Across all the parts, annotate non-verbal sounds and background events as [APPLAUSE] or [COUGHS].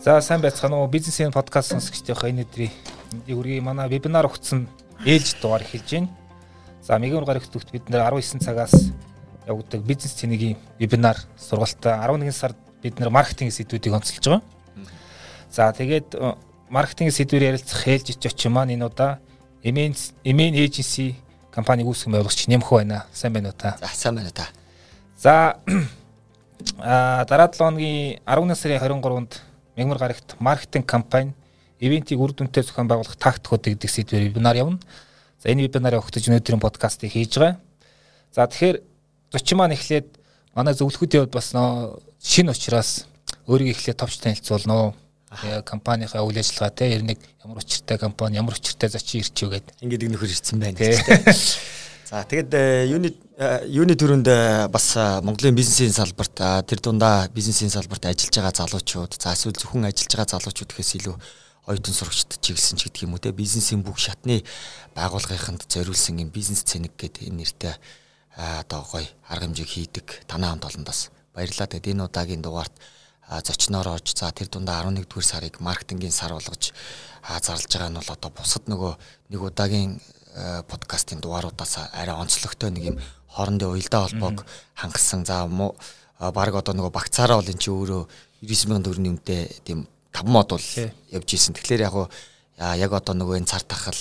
За сайн байцгаана уу бизнесийн подкаст сонсогчдийнхаа энэ өдрийн мэндийг хүргэе. Манай вебинар өгсөн ээлж дугаар эхэлж байна. За мегэн гарагт төгт бид нэр 19 цагаас явагддаг бизнес цэнигийн вебинар сургалтаа 11 сард бид нэр маркетинг сэдвүүдийг онцолж байгаа. За тэгээд э, маркетинг сэдвээр ярилцах ээлж очим маань энэ удаа Emen Emen Agency компаниг үүсгэн байгуулагч Нямх байна. Сайн байна уу та? За сайн байна та. За [CLEARS THROAT] а дараа 7 хоногийн 11 сарын 23-нд Мягмар гарагт маркетинг компани ивентийг үр дүнтэй зохион байгуулах тактикууд гэдэг сэдвээр вебинар явна. За энэ вебинарыг өгтөж өнөөдрийн подкастыг хийж байгаа. За тэгэхээр зочин маань эхлээд манай зөвлөхүүдийн хувьд бас нөө шинэ учраас өөрийгөө эхлээд товч танилцуулна уу? компанийнхаа үйл ажиллагаа те ер нь ямар учиртай компани ямар учиртай зочин ирчүү гэдэг. Ингээд нэг нөхөр ирсэн байна. За тэгэд э, юуны юуны төрөнд э, бас Монголын бизнесийн салбарт тэр дундаа бизнесийн салбарт ажиллаж байгаа залуучууд за эсвэл зөвхөн ажиллаж байгаа залуучууд гэхээс илүү оюутан сурагчд чиглэсэн ч гэдэг юм уу те бизнесийн бүх шатны байгууллагынд зориулсан юм бизнес цэник гэдэг энэ нэртэй одоо гоё арга хэмжээг хийдэг танаа хамт олондоос баярлалаа. Тэгэд энэ удаагийн дугаарт зочноор орж за тэр дундаа 11 дугаар сарыг маркетингийн сар болгож зарлж байгаа нь бол одоо бусад нөгөө нэг удаагийн Э, подкастын дугааруудаас арай онцлогтой нэг юм хоорондын уялдаа холбоог хангасан. За баг одоо нөгөө багцаараа бол эн чинь өөрөө 99000 төгрөгийн үнэтэй тийм 5 мод бол явж исэн. Тэгэхээр яг яг одоо нөгөө энэ цар тахал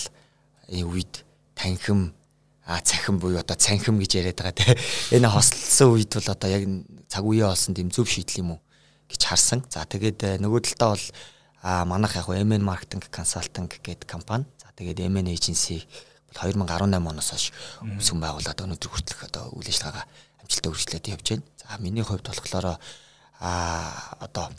үед танхим а цахим буюу одоо цанхим гэж яриад байгаа те [LAUGHS] энэ хослсон үед бол одоо яг цаг үеэ олсон тийм зөв шийдэл юм уу гэж харсан. За тэгээд э, нөгөө талдаа бол манайх яг MN marketing consulting гэдэг компани. За тэгээд MN agency 2018 оноос хойш үсгэн байгуулад өнөөдөр хүртэлх одоо үйл ажиллагаагаа амжилттай үргэлжлээд явж байна. За миний хувьд болохоор а одоо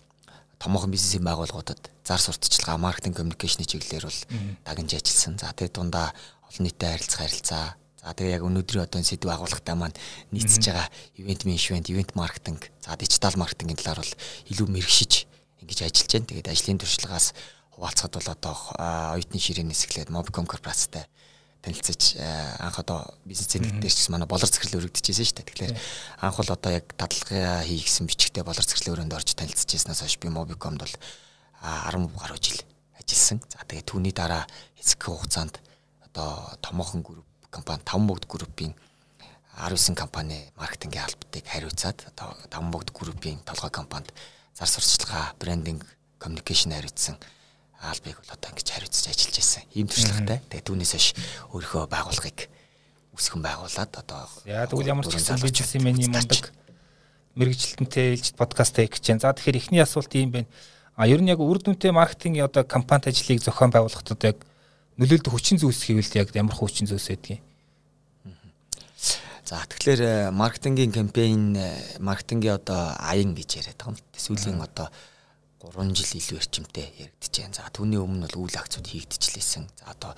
томоохон бизнесийн байгууллагуудад зар сурталчилгаа, маркетинг, коммуникашны чиглэлээр бол дагнж ажилласан. За тэгээд дундаа олон нийтэд харилцах харилцаа. За тэгээ яг өнөөдрийн одоо сэдв агуулгатай маань нийцж байгаа ивент менежмент, ивент маркетинг, за дижитал маркетингийн талаар бол илүү мэрэгшиж ингэж ажиллаж байна. Тэгээд ажлын туршлагаас хуваалцахад бол одоо оюутны ширээн нисгэлээд Mobicom корпорацтай танилцаж э, анх одоо бизнес цэник дээр ч манай болор захирал өргөдөжсэн шүү дээ. Тэгэхээр анх бол одоо яг таталгаа хий гэсэн бичгтээ болор захирлын өрөөнд орж танилцчихснаас хойш би Mobicom-д бол 10 гаруй жил ажилласан. За тэгээ түүний дараа хэсэг хугацаанд одоо томоохон групп компани Таван богд группийн 19 компани маркетингийн албатыг хариуцаад одоо Таван богд группийн толгой компанид зар сурталчилгаа, брендинг, communication хариуцсан албыг бол одоо ингэж хариуцж ажиллаж байсан. Ийм туршлагатай. Тэгээ түүнээс хойш өөрийнхөө байгууллагыг үсгэн байгуулад одоо яа тэгвэл ямар ч гэсэн бизнесмен юм ундаг мэрэгжилтэнтэй ээлжид подкаст хийж чинь. За тэгэхээр эхний асуулт ийм байна. А ер нь яг үр дүнтэй маркетингийн одоо компанид ажлыг зохион байгуулахдаа яг нөлөөлдөг хүчин зүйлс хийвэл яг ямар хүчин зүйлс байдгийг. За тэгэхээр э, маркетингийн кампайн э, маркетингийн одоо аян гэж яриад байгаа юм. Сүүлийн одоо 3 жил илүү эрчимтэй яригдж байна. За түүний өмнө бол үйл акцууд хийгдчихлээсэн. За одоо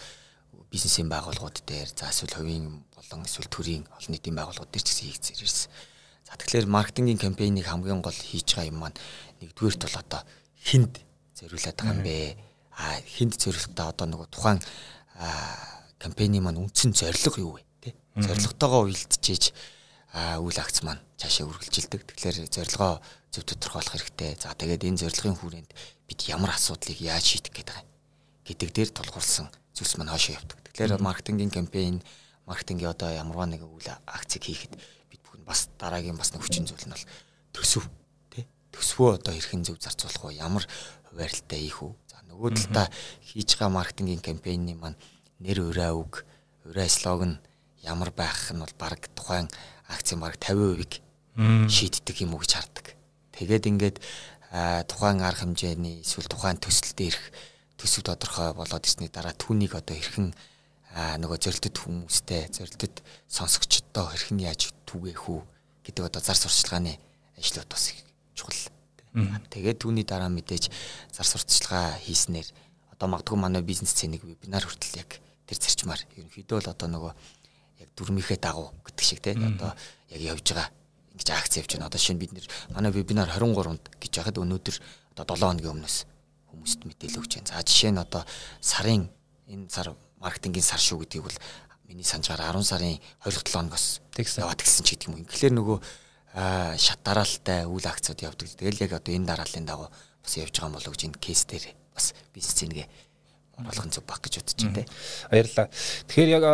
бизнесийн байгууллагууд дээр за эсвэл хувийн болон эсвэл төрийн олон нийтийн байгууллагууд дээр ч гэсэн хийгдсээр ирсэн. За тэгэхээр маркетингийн кампайныг хамгийн гол хийж байгаа юм маань нэгдүгээрт бол одоо хинд зориулаад байгаа юм бэ? А хинд зориултаа одоо нөгөө тухайн кампайны маань үндсэн зорилго юу вэ? Тэ? Зорилготойгоо уялдчихэж үйл акц маань цаашаа үргэлжилдэг. Тэгэхээр зорилгоо зөв тодорхойлох хэрэгтэй. За тэгээд энэ зорилгын хүрээнд бид ямар асуудлыг яаж шийдэх гэдэг юм гэдэг дээр тулгуурласан зүйлс маань хоошоо явдаг. Тэгэхээр маркетингийн кампайн, маркетингийн одоо ямарваа нэг үйл акцыг хийхэд бид бүхэн бас дараагийн бас нэг хүчин зүйл нь бол төсөв тий төсвөө одоо хэрхэн зөв зарцуулах вэ? Ямар хуваарлалтай хийх үү? За нөгөө талдаа хийж байгаа маркетингийн кампайны маань нэр ураа үг, ураа слоган ямар байх нь бол баг тухайн акцийн баг 50%-ийг шийддэг юм уу гэж хардаг. Тэгээд ингээд тухайн арга хэмжээний эсвэл тухайн төсөл дээрх төсөв тодорхой болоод ирсний дараа түүнийг одоо хэрхэн нөгөө зорилттой хүмүүстэй зорилттой сонсогчдоо хэрхэн яаж түгээх үү гэдэг одоо зар сурчлагын ажлууд бас чухал. Тэгээд түүний дараа мэдээж зар сурталчилгаа хийснээр одоо магадгүй манай бизнес цэнийг вебинар хүртэл яг тэр зарчмаар ерөнхийдөө л одоо нөгөө яг дүрмийнхээ дагуу гэдэг шиг те одоо яг явж байгаа ингэж акц явж байна. Одоо шинэ бид нэр манай вебинар 23-нд гэж яхад өнөөдөр одоо 7 хоногийн өмнөөс хүмүүст мэдээлэл өгч байна. За жишээ нь одоо сарын энэ сар маркетингийн сар шүү гэдгийг бол миний санджаар 10 сарын 27 хоногоос яваад гисэн ч гэдэг юм. Тэгэхээр нөгөө шат дараалалтай үйл акцууд явдаг. Тэгэл яг одоо энэ дарааллын дагуу бас явж байгаа юм болов гэж энэ кейс дээр бас бизнес зэнгээ оруулах нь зөв баг гэж бодож байна. Баярлалаа. Тэгэхээр яг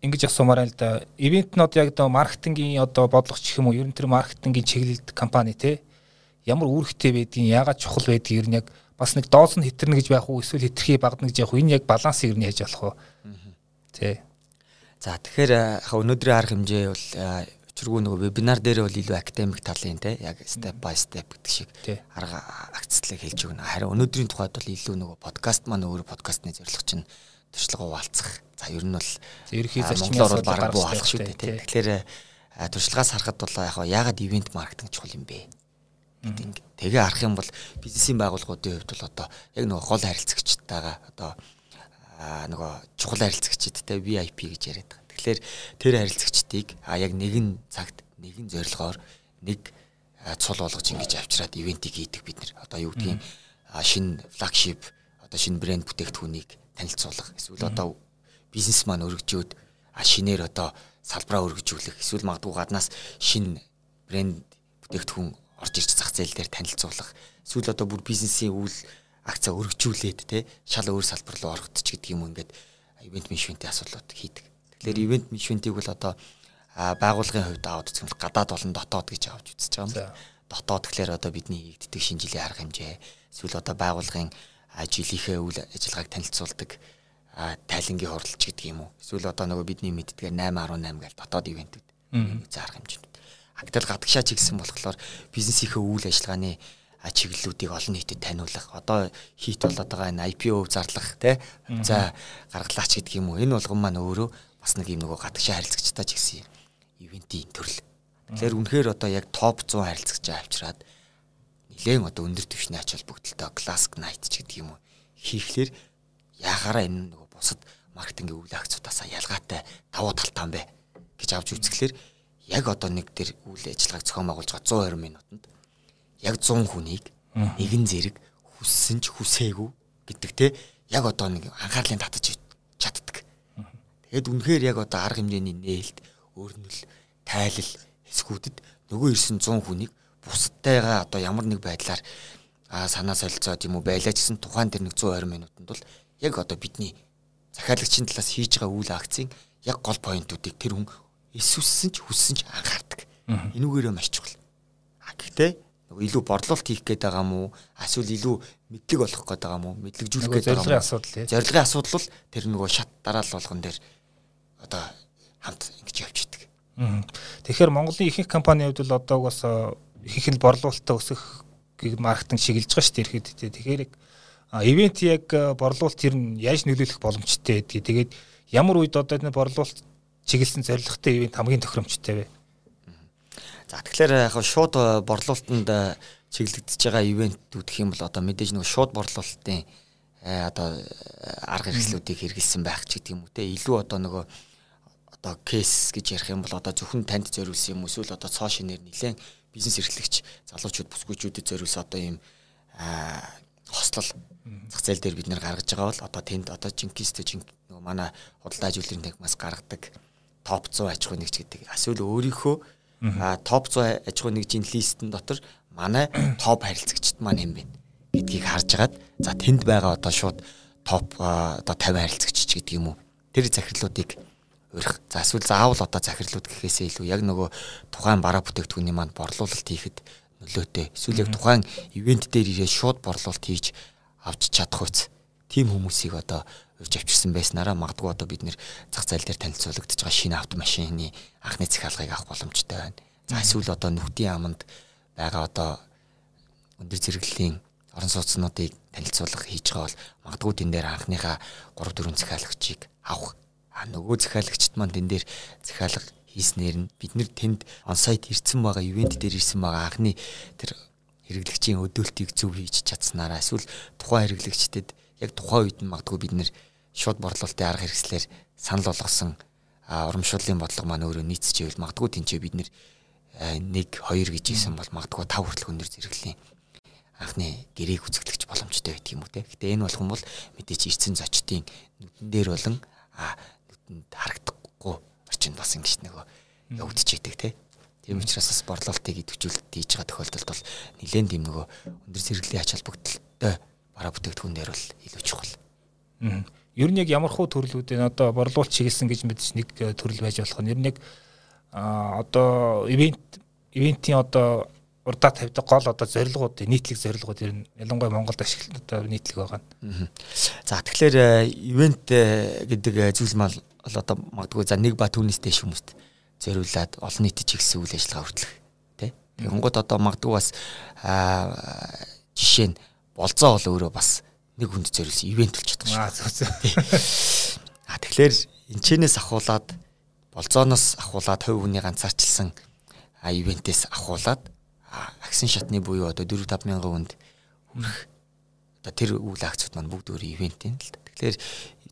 ингэж асуумаар л да. Ивент нь одоо яг одоо маркетингийн одоо бодлогоч юм уу? Ер нь тэр маркетингийн чиглэлд компани те ямар үүрэгтэй байдгийг, яагаад чухал байдгийг ер нь яг бас нэг дооц нь хитэрнэ гэж байх уу? Эсвэл хитрхий багна гэж явах уу? Энэ яг балансыг ер нь яаж болох вэ? Тэ. За тэгэхээр өнөөдрийн арга хэмжээ бол учиргүй нөгөө вебинар дээр бол илүү академик талын те яг step by step гэдэг шиг арга акцлыг хэлж өгнө. Харин өнөөдрийн тухайд бол илүү нөгөө подкаст маань өөр подкастны зорилго чинь туршлага хуваалцах. За ер нь бол ерхий зарчмын орол бараг буу алах шүү дээ те. Тэгэхээр туршлагаас харахад бол яг яагаад ивент маркетинг чухал юм бэ? гэдэг. Тэгээ харах юм бол бизнесийн байгууллагуудын хувьд бол одоо яг нөгөө гол харилцагчтайгаа одоо нөгөө чухал харилцагчдтай VIP гэж яриад байгаа. Тэгэхээр тэр харилцагчдыг а яг нэгэн цагт нэгэн зорилгоор нэг цул болгож ингэж авчираад ивентийг хийдэг бид нар. Одоо юу гэдгийг шинэ флагшип одоо шинэ брэнд бүтээгдэхүүнийг танилцуулах эсвэл одоо бизнес маань өргөжөөд шинээр одоо салбараа өргөжүүлэх эсвэл магадгүй гаднаас шинэ брэнд бүтээгдэхүүн орж ирж зах зээл дээр танилцуулах эсвэл одоо бүр бизнесийн үйл акцаа өргөжүүлээд те шал өөр салбар руу орохт ч гэдэг юм ингээд ивент менежментийн асуудлууд хийдэг. Тэгэхээр ивент менежментийг бол одоо байгууллагын хувьд аваад үзэх юм бол гадаад болон дотоод гэж авч үзэж байгаа юм. Дотоод гэхлээр одоо бидний хийгддэг шинэ жилийн арга хэмжээ эсвэл одоо байгууллагын жилийнхээ үйл ажиллагааг танилцуулдаг тайлангийн хуралч гэдэг юм уу. Эсвэл одоо нөгөө бидний мэддгээр 8 18 гээл дотоод ивентүүд. За арга хэмжээнд. Гэтэл гадагшаа чигсэн болохоор бизнесийнхээ үйл ажиллагааны чиглэлүүдийг олон нийтэд таниулах. Одоо хийт болоод байгаа энэ IPO зарлах тий. За гаргалаач гэдэг юм уу. Энэ болгон маань өөрөө бас нэг юм нөгөө гадагшаа харилцагчтай ч гэсэн ивентийн төрөл. Тэгэхээр үнэхээр одоо яг топ 100 харилцагчаа авчираад нэлээд одоо өндөр түвшний ач холбогдолтой classic night ч гэдэг юм уу хийхлээр яхаараа энэ нөгөө бусад маркетингийн үйл акцуудаас ялгаатай давуу талтай юм бэ гэж авч үзэхлээр яг одоо нэг тэр үйл ажиллагааг зохион байгуулж байгаа 120 минутанд яг 100 хүнийг нэгэн зэрэг хүссэн ч хүсээгүй гэдэг те яг одоо нэг анхаарлын татаж чаддаг. Тэгэд үнэхээр яг одоо арга хэмжээний нээлт, өрнөл, тайлал хэсгүүдэд нөгөө ирсэн 100 хүнийг бусадтайгаа одоо ямар нэг байдлаар аа санаа солилцоод юм уу байлаа гэсэн тухайн тэр нэг 120 минутанд бол яг одоо бидний захиалагчийн талаас хийж байгаа үйл акцийн яг гол поинтуудыг тэр хүн эсвэлсэн ч хүссэн ч анхаардаг. Энүүгээрээ маш чухал. А гэхдээ нөгөө илүү борлуулалт хийх гээд байгаа мó эсвэл илүү мэдлэг олох гээд байгаа мó мэдлэгжүүлэх гээд байгаа зорилгын асуудал зорилгын асуудал бол тэр нөгөө шат дараал болгон дээр одоо хамт ингэж явж идэг. Тэгэхээр Монголын ихэнх компанийн хувьд бол одоо угаас ихэнх нь борлуулалтаа өсөх маркетинг шигэлж байгаа шүү дээ ихэд. Тэгэхээр ивент яг борлуулалт ер нь яаж нөлөөлөх боломжтой гэдгийг тэгээд ямар үед одоо энэ борлуулалт чиглэсэн зорилготой ивент хамгийн тохиромжтой вэ? За тэгэхээр яг шууд э, борлуулалтанд э, чиглэгдэж байгаа ивентүүд гэх юм бол одоо мэдээж нэг шууд борлуулалтын э, одоо арга хэрэгслүүдийг хэрэгэлсэн байх ч гэдэг юм уу те. Илүү одоо нөгөө одоо кейс гэж ярих юм бол одоо зөвхөн танд зориулсан юм эсвэл одоо цоо шинээр нэлээд бизнес эрхлэгч залуучууд бүсгүйчүүдэд зориулсан одоо ийм хослол зах зээл дээр бид нэр гаргаж байгаа бол одоо тэнд одоо жинкистэй жин нөгөө манай худалдаа ажилтны тагмаас гаргадаг топ 100 аж ахуй нэгж гэдэг. Эсвэл өөрийнхөө топ 100 аж ахуй нэгжийн листэн дотор манай [COUGHS] топ харилцагчд маань юм байна гэдгийг харж агаад за тэнд байгаа одоо шууд топ одоо 50 харилцагч ч гэдэг юм уу. Тэр захирлуудыг урих. За эсвэл заавал одоо захирлууд гэхээсээ илүү яг нөгөө тухайн бараа бүтээгдэхүүний маань борлуулалт хийхэд нөлөөтэй. Эсвэл яг тухайн ивент дээр ирээд шууд борлуулалт хийж авч чадах үс. Тим хүмүүсийг одоо урьж авчирсан байснараа магадгүй одоо бид нэр зах зээл дээр танилцуулагдаж байгаа шинэ автомашины анхны захиалгыг авах боломжтой байна. За эсвэл одоо нүхтийн аманд байгаа одоо өндөр зэрэглэлийн орон сууцнуудыг танилцуулга хийж байгаа бол магадгүй тэн дээр анхныхаа 3 4 захиалагчийг авах. А нөгөө захиалагчд маань тэн дээр захиалга хийснээр нь бид нэр тэнд онсайт ирсэн байгаа ивент дээр ирсэн байгаа анхны тэр хэрэглэгчийн өдөөлтийг зөв хийж чадсанараа эсвэл тухайн хэрэглэгчдэд яг тухайн үед нь магадгүй бид нэр шууд борлуулалтын арга хэрэгслэр санал болгосон урамшууллын бодлого маань өөрөө нийцэж ивэл магадгүй тэнцээ бид нэр 1 2 гэж ийсэн бол магадгүй 5 хүртэлх өндөр зэрэглэлийн анхны гэрээг үзэгдэлч боломжтой байдаг юм уу те. Гэтэ энэ болгон бол мэдээч ирсэн зочдын нүдэн дээр болон нүдэнд харагдахгүй орчинд бас ингэж нөгөө явагдчихэйдэг те. Тийм учраас бас борлуулалтыг идэвхжүүлэлт хийж байгаа тохиолдолд бол нэлээд тийм нөгөө өндөр зэрэглэлийн ач холбогдолтой бараа бүтээгдэхүүн дээр бол илүү чухал. Аа. Ер нь яг ямар хуу төрлүүдийн одоо борлуулалт чиглэсэн гэж мэдээж нэг э, төрөл байж болох нь. Ер нь яг а одоо ивент ивентийн одоо урдаа тавьдаг гол одоо зорилгууд нийтлэг зорилгууд ер нь ялангуяа Монголд ашиглалтад одоо нийтлэг байгаа. За тэгэхээр ивент э, гэдэг зүйл мал одоо магадгүй за нэг ба түүнээс дэш хүмүүст зориулаад олон нийтэд чиглэсэн үйл ажиллагаа хүртэлх тий. Тэгэнгუთ одоо магадгүй бас жишээ нь болцоо бол өөрөө бас нэг хүнд зориулсан ивент болж чадах шүү. Аа тэгэхээр энэчнээс ахуулаад болцооноос ахуулаад хувь хүний ганцаарчилсан ивентээс ахуулаад агсын шатны буюу одоо 4 5 мянган хүнд хүрэх одоо тэр үйл акцууд маань бүгд өөр ивент юм л да. Тэгэхээр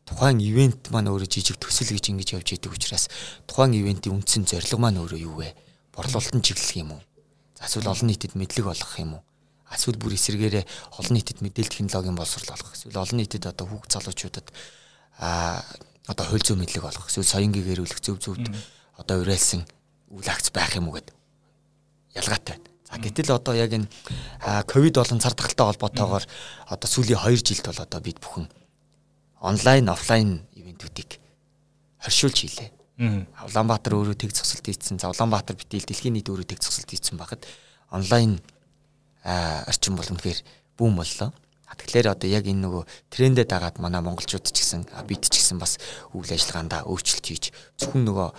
тухайн ивент маань өөрөө жижиг төсөл гэж ингэж явж идэг учраас тухайн ивентийн үндсэн зорилго маань өөрөө юу вэ? Борлуулалтын чиглэх юм уу? За эсвэл олон нийтэд мэдлэг олгох юм уу? Эсвэл бүр эсэргээрээ олон нийтэд мэдээлэл технологийн боловсрол олгох. Эсвэл олон нийтэд одоо хүүхд залуучуудад а одоо хууль зүйн мэдлэг олгох. Эсвэл соён гэгэрүүлэх зөв зөвд одоо уриалсан үйл акц байх юм уу гэд ялгаатай байна. За гэтэл одоо яг энэ ковид болон цар тахалтай холбоотойгоор одоо сүүлийн 2 жилд бол одоо бид бүхэн онлайн офлайн ивентүүдийг хоршуулж хийлээ. Улаанбаатар өөрөө тег зогсолт хийсэн. За Улаанбаатар битэл дэлхийн нийт өөрөө тег зогсолт хийсэн багт онлайн орчин бол үнэхээр бүүм боллоо. Тэгэхээр одоо яг энэ нөгөө трендэд дагаад манай монголчууд ч гэсэн бид ч гэсэн бас үйл ажиллагаандаа өөрчлөлт хийж зөвхөн нөгөө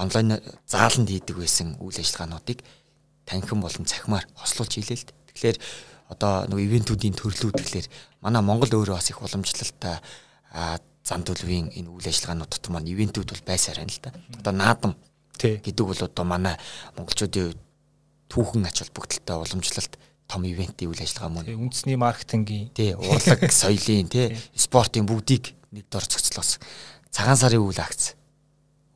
онлайн зааланд хийдэг байсан үйл ажиллагаануудыг танхим болон цахимаар хослуулж хийлээ л. Тэгэхээр одоо нөгөө ивентүүдийн төрлүүд гэхэлэр манай Монгол өөрөө бас их уламжлалтай зан төлөвийн энэ үйл ажиллагаанууд дотор маань ивентүүд бол байсаар байна л да. Одоо наадам гэдэг бол одоо манай монголчуудын түүхэн ач холбогдолтой уламжлалт том ивентийн үйл ажиллагаа мөн. Үндэсний маркетингийн тий урлаг, [LAUGHS] соёлын тий спортын бүгдийг нэг дор цогцлоос цагаан сарын үйл акц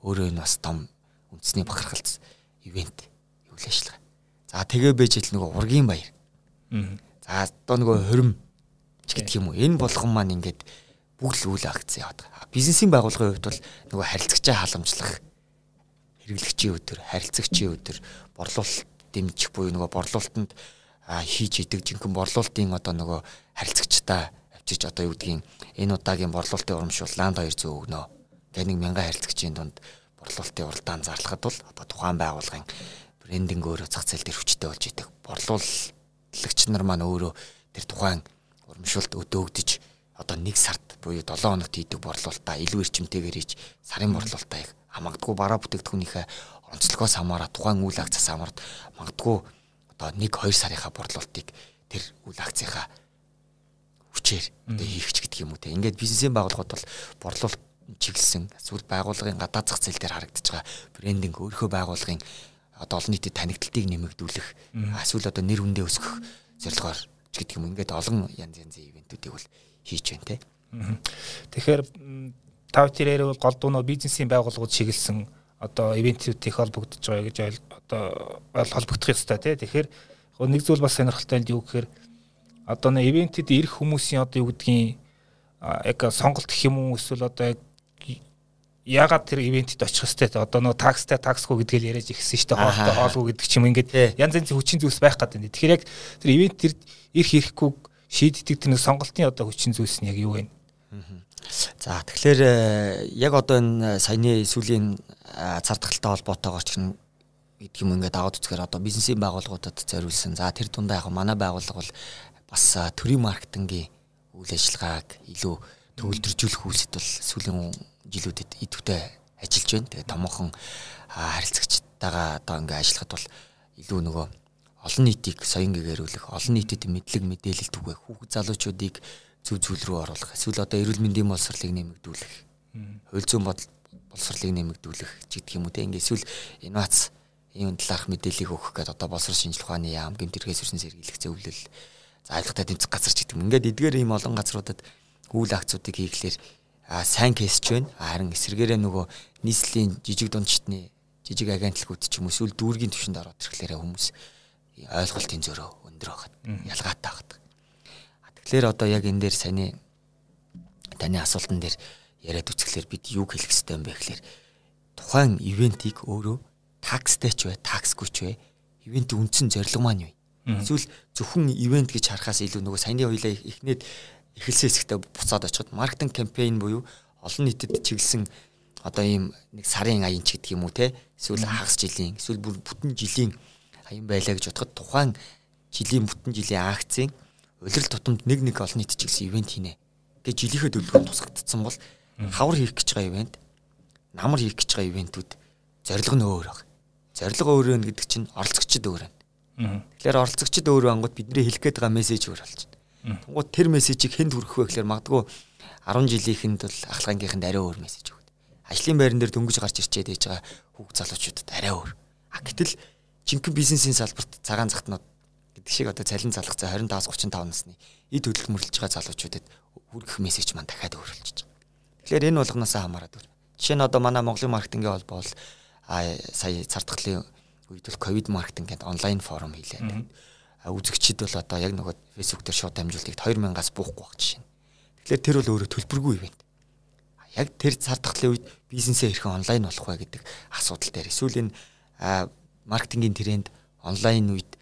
өөрөө нь бас том үндэсний бахархалц ивент үйл ажиллагаа. За тэгээ байж л нөгөө ургийн баяр. За одоо нөгөө хорим ч гэдэг юм уу. Энэ болгон маань ингээд бүгд үйл акц яваад байгаа. Бизнесийн байгууллагын хувьд бол нөгөө харилцагчаа халамжлах хэрэглэгчийн өдөр, харилцагчийн өдөр, борлуулалт дэмжих буюу нөгөө борлуулалтанд хийж идэг жинхэнэ борлуулалтын одоо нөгөө харилцагчтай авчиж одоо юу гэдгийг энэ удаагийн борлуулалтын урамшуул ланд 200 өгнө. Тэгээ нэг мянган харилцагчийн дунд борлуулалтын уралдаан зарлахад бол одоо тухайн байгууллагын брендинг өөрөө зах зээл дээр хүчтэй болж идэг. Борлуул лагч нар маань өөрөө тэр тухайн урамшуулт өдөөгдөж одоо нэг сард буюу 7 хоногт хийдэг борлуулалтаа илүү эрчимтэйгээр хийж сарын борлуулалтаа их магадгүй бараа бүтээгдэхүүнийхээ онцлогоос хамаараа тухайн үйл акцаас хамаард магадгүй одоо 1 2 сарынхаа борлуулалтыг тэр үйл акцийнхаа хүчээр одоо хийх ч гэдэг юм уу те. Ингээд бизнесийн байгууллагууд бол борлуулалт чиглэсэн эсвэл байгууллагын гадаад зах зээл дээр харагдаж байгаа брендинг өөрийнхөө байгууллагын одоо олон нийтэд танигдалтыг нэмэгдүүлэх эсвэл одоо нэр хүндээ өсгөх зорилгоор ч гэдэг юм ингээд олон янз янзын ивентүүдийг бол хийж байна те. Тэгэхээр тав тэрээр бол голдуу нөө бизнесийн байгууллагууд чиглэсэн одоо ивентүүд их холбогдож байгаа гэж одоо холбогдох ёстой тий. Тэгэхээр нэг зүйл бас сонирхолтой нь юу гэхээр одоо нэ ивентэд ирэх хүмүүсийн одоо юу гэдгийг яг сонголт гэх юм уу эсвэл одоо яг ягаад тэр ивентэд очих хэвээр одоо нөгөө такстай таксгүй гэдгээл яриад ихсэн шүү дээ хоолтой хоолгүй гэдэг ч юм ингээд янз янзын хүчин зүйлс байх гэдэг юм. Тэгэхээр яг тэр ивент тэр ирэх ирэхгүй шийддэг тэр сонголтын одоо хүчин зүйлс нь яг юу вэ? За тэгэхээр э, яг одоо энэ саяны сүүлийн цардахалтай холбоотойгоор ч гэдэг юм ингээд аваад үзэхээр одоо бизнесийн байгууллагуудад зориулсан. За тэр дундаа яг манай байгууллага бол бас төрийн маркетингийн үйл ажиллагааг илүү төвлөржүүлэх үйлсэд бол сүүлийн жилүүдэд идэвхтэй ажиллаж байна. Тэгээ томоохон харилцагчтайгаа одоо ингээ ажиллахад бол илүү нөгөө олон нийтийг соён гэгэрүүлэх, олон нийтэд мэдлэг мэдээлэл түгээх, хүүхд залуучуудыг зөв зүйл рүү оруулах, эсвэл одоо эрүүл мэндийн боловсролыг нэмэгдүүлэх, хууль зүйн боловсролыг нэмэгдүүлэх гэдэг юм уу те. Ингээ эсвэл инновац ийм талаарх мэдээллийг өгөх гэдэг одоо боловсрол шинжилгээ ухааны яам, гэмтэрхээс өрсөн сэргийлэх зөвлөл, за айлгтай тэмцэх газар ч гэдэг юм. Ингээд эдгээр ийм олон газруудад үйл акцуудыг хийхлээр сайн кейсч байна. Харин эсэргээрээ нөгөө нийслэлийн жижиг дундчтны жижиг агентлагууд ч юм уу эсвэл дүүргийн төвшөнд ороод ирэхлээр хүмүүс ойлголтын зөрөө өндөр байгаад ялгаатай байгаад. Тэгэхээр одоо яг энэ дээр саний таны асуултан дээр яриад үцгэлээр бид юу хэлэх ёстой юм бэ гэхээр тухайн ивентийг өөрөө такстай ч бай, таксгүй ч бай. Ивентийн үндсэн зорилго маань юу? Эсвэл зөвхөн ивент гэж харахаас илүү нөгөө саяны хоёлаа эхнээд эхэлсэн хэсэгтээ буцаад очиход маркетинг кампайн буюу олон нийтэд чиглэсэн одоо ийм нэг сарын аян ч гэдэг юм уу те эсвэл хагас жилийн эсвэл бүр бүтэн жилийн аян байлаа гэж бодоход тухайн жилийн бүтэн жилийн акцийн улирал тутамд нэг нэг олон нийт чиглэсэн ивент хийнэ гэж жилийнхээ төлөвлөгөөнд тусгагдсан бол хавар хийх гэж байгаа ивент намар хийх гэж байгаа ивентүүд зорилго нь өөр баг. Зорилго өөр вэ гэдэг чинь оролцогчд өөр байна. Тэгэхээр оролцогчд өөр ангууд бидний хэлэх гээд байгаа мессеж өөр болж байна. Тэнгууд тэр мессежийг хэнд хүргэх вэ гэхээр магадгүй 10 жилийнхэнд бол ахлагангийнханд арай өөр мессеж өгдөг. Ажлын байран дээр дөнгөж гарч ирчээд ээж байгаа хүүхд залуучуудад арай өөр. А гэтэл жинхэнэ бизнесийн салбарт цагаан захтнууд гэдэг шиг одоо цалин залгах за 25 35 насны эд хөдөлгөөн мөрлөж байгаа залуучуудад хүргэх мессеж маань дахиад өөр болж байгаа. Тэгэхээр энэ болгоноосоо хамаарат өөр. Жишээ нь одоо манай Монголын маркетингийн холбоо бол сая цар тахлын үед бол ковид маркетинг гэдэг онлайн форум хийлээ. Үзэгчид бол одоо яг нөгөө фэйсбુક дээр шууд дамжуулдаг 2000-аас буухгүй баг жишээ. Тэгэхээр тэр бол өөрөө төлбөргүй ивент. Яг тэр цар тахлын үед бизнесээ хэрхэн онлайн болох вэ гэдэг асуудал дээр эсвэл энэ маркетингийн тренд онлайн үед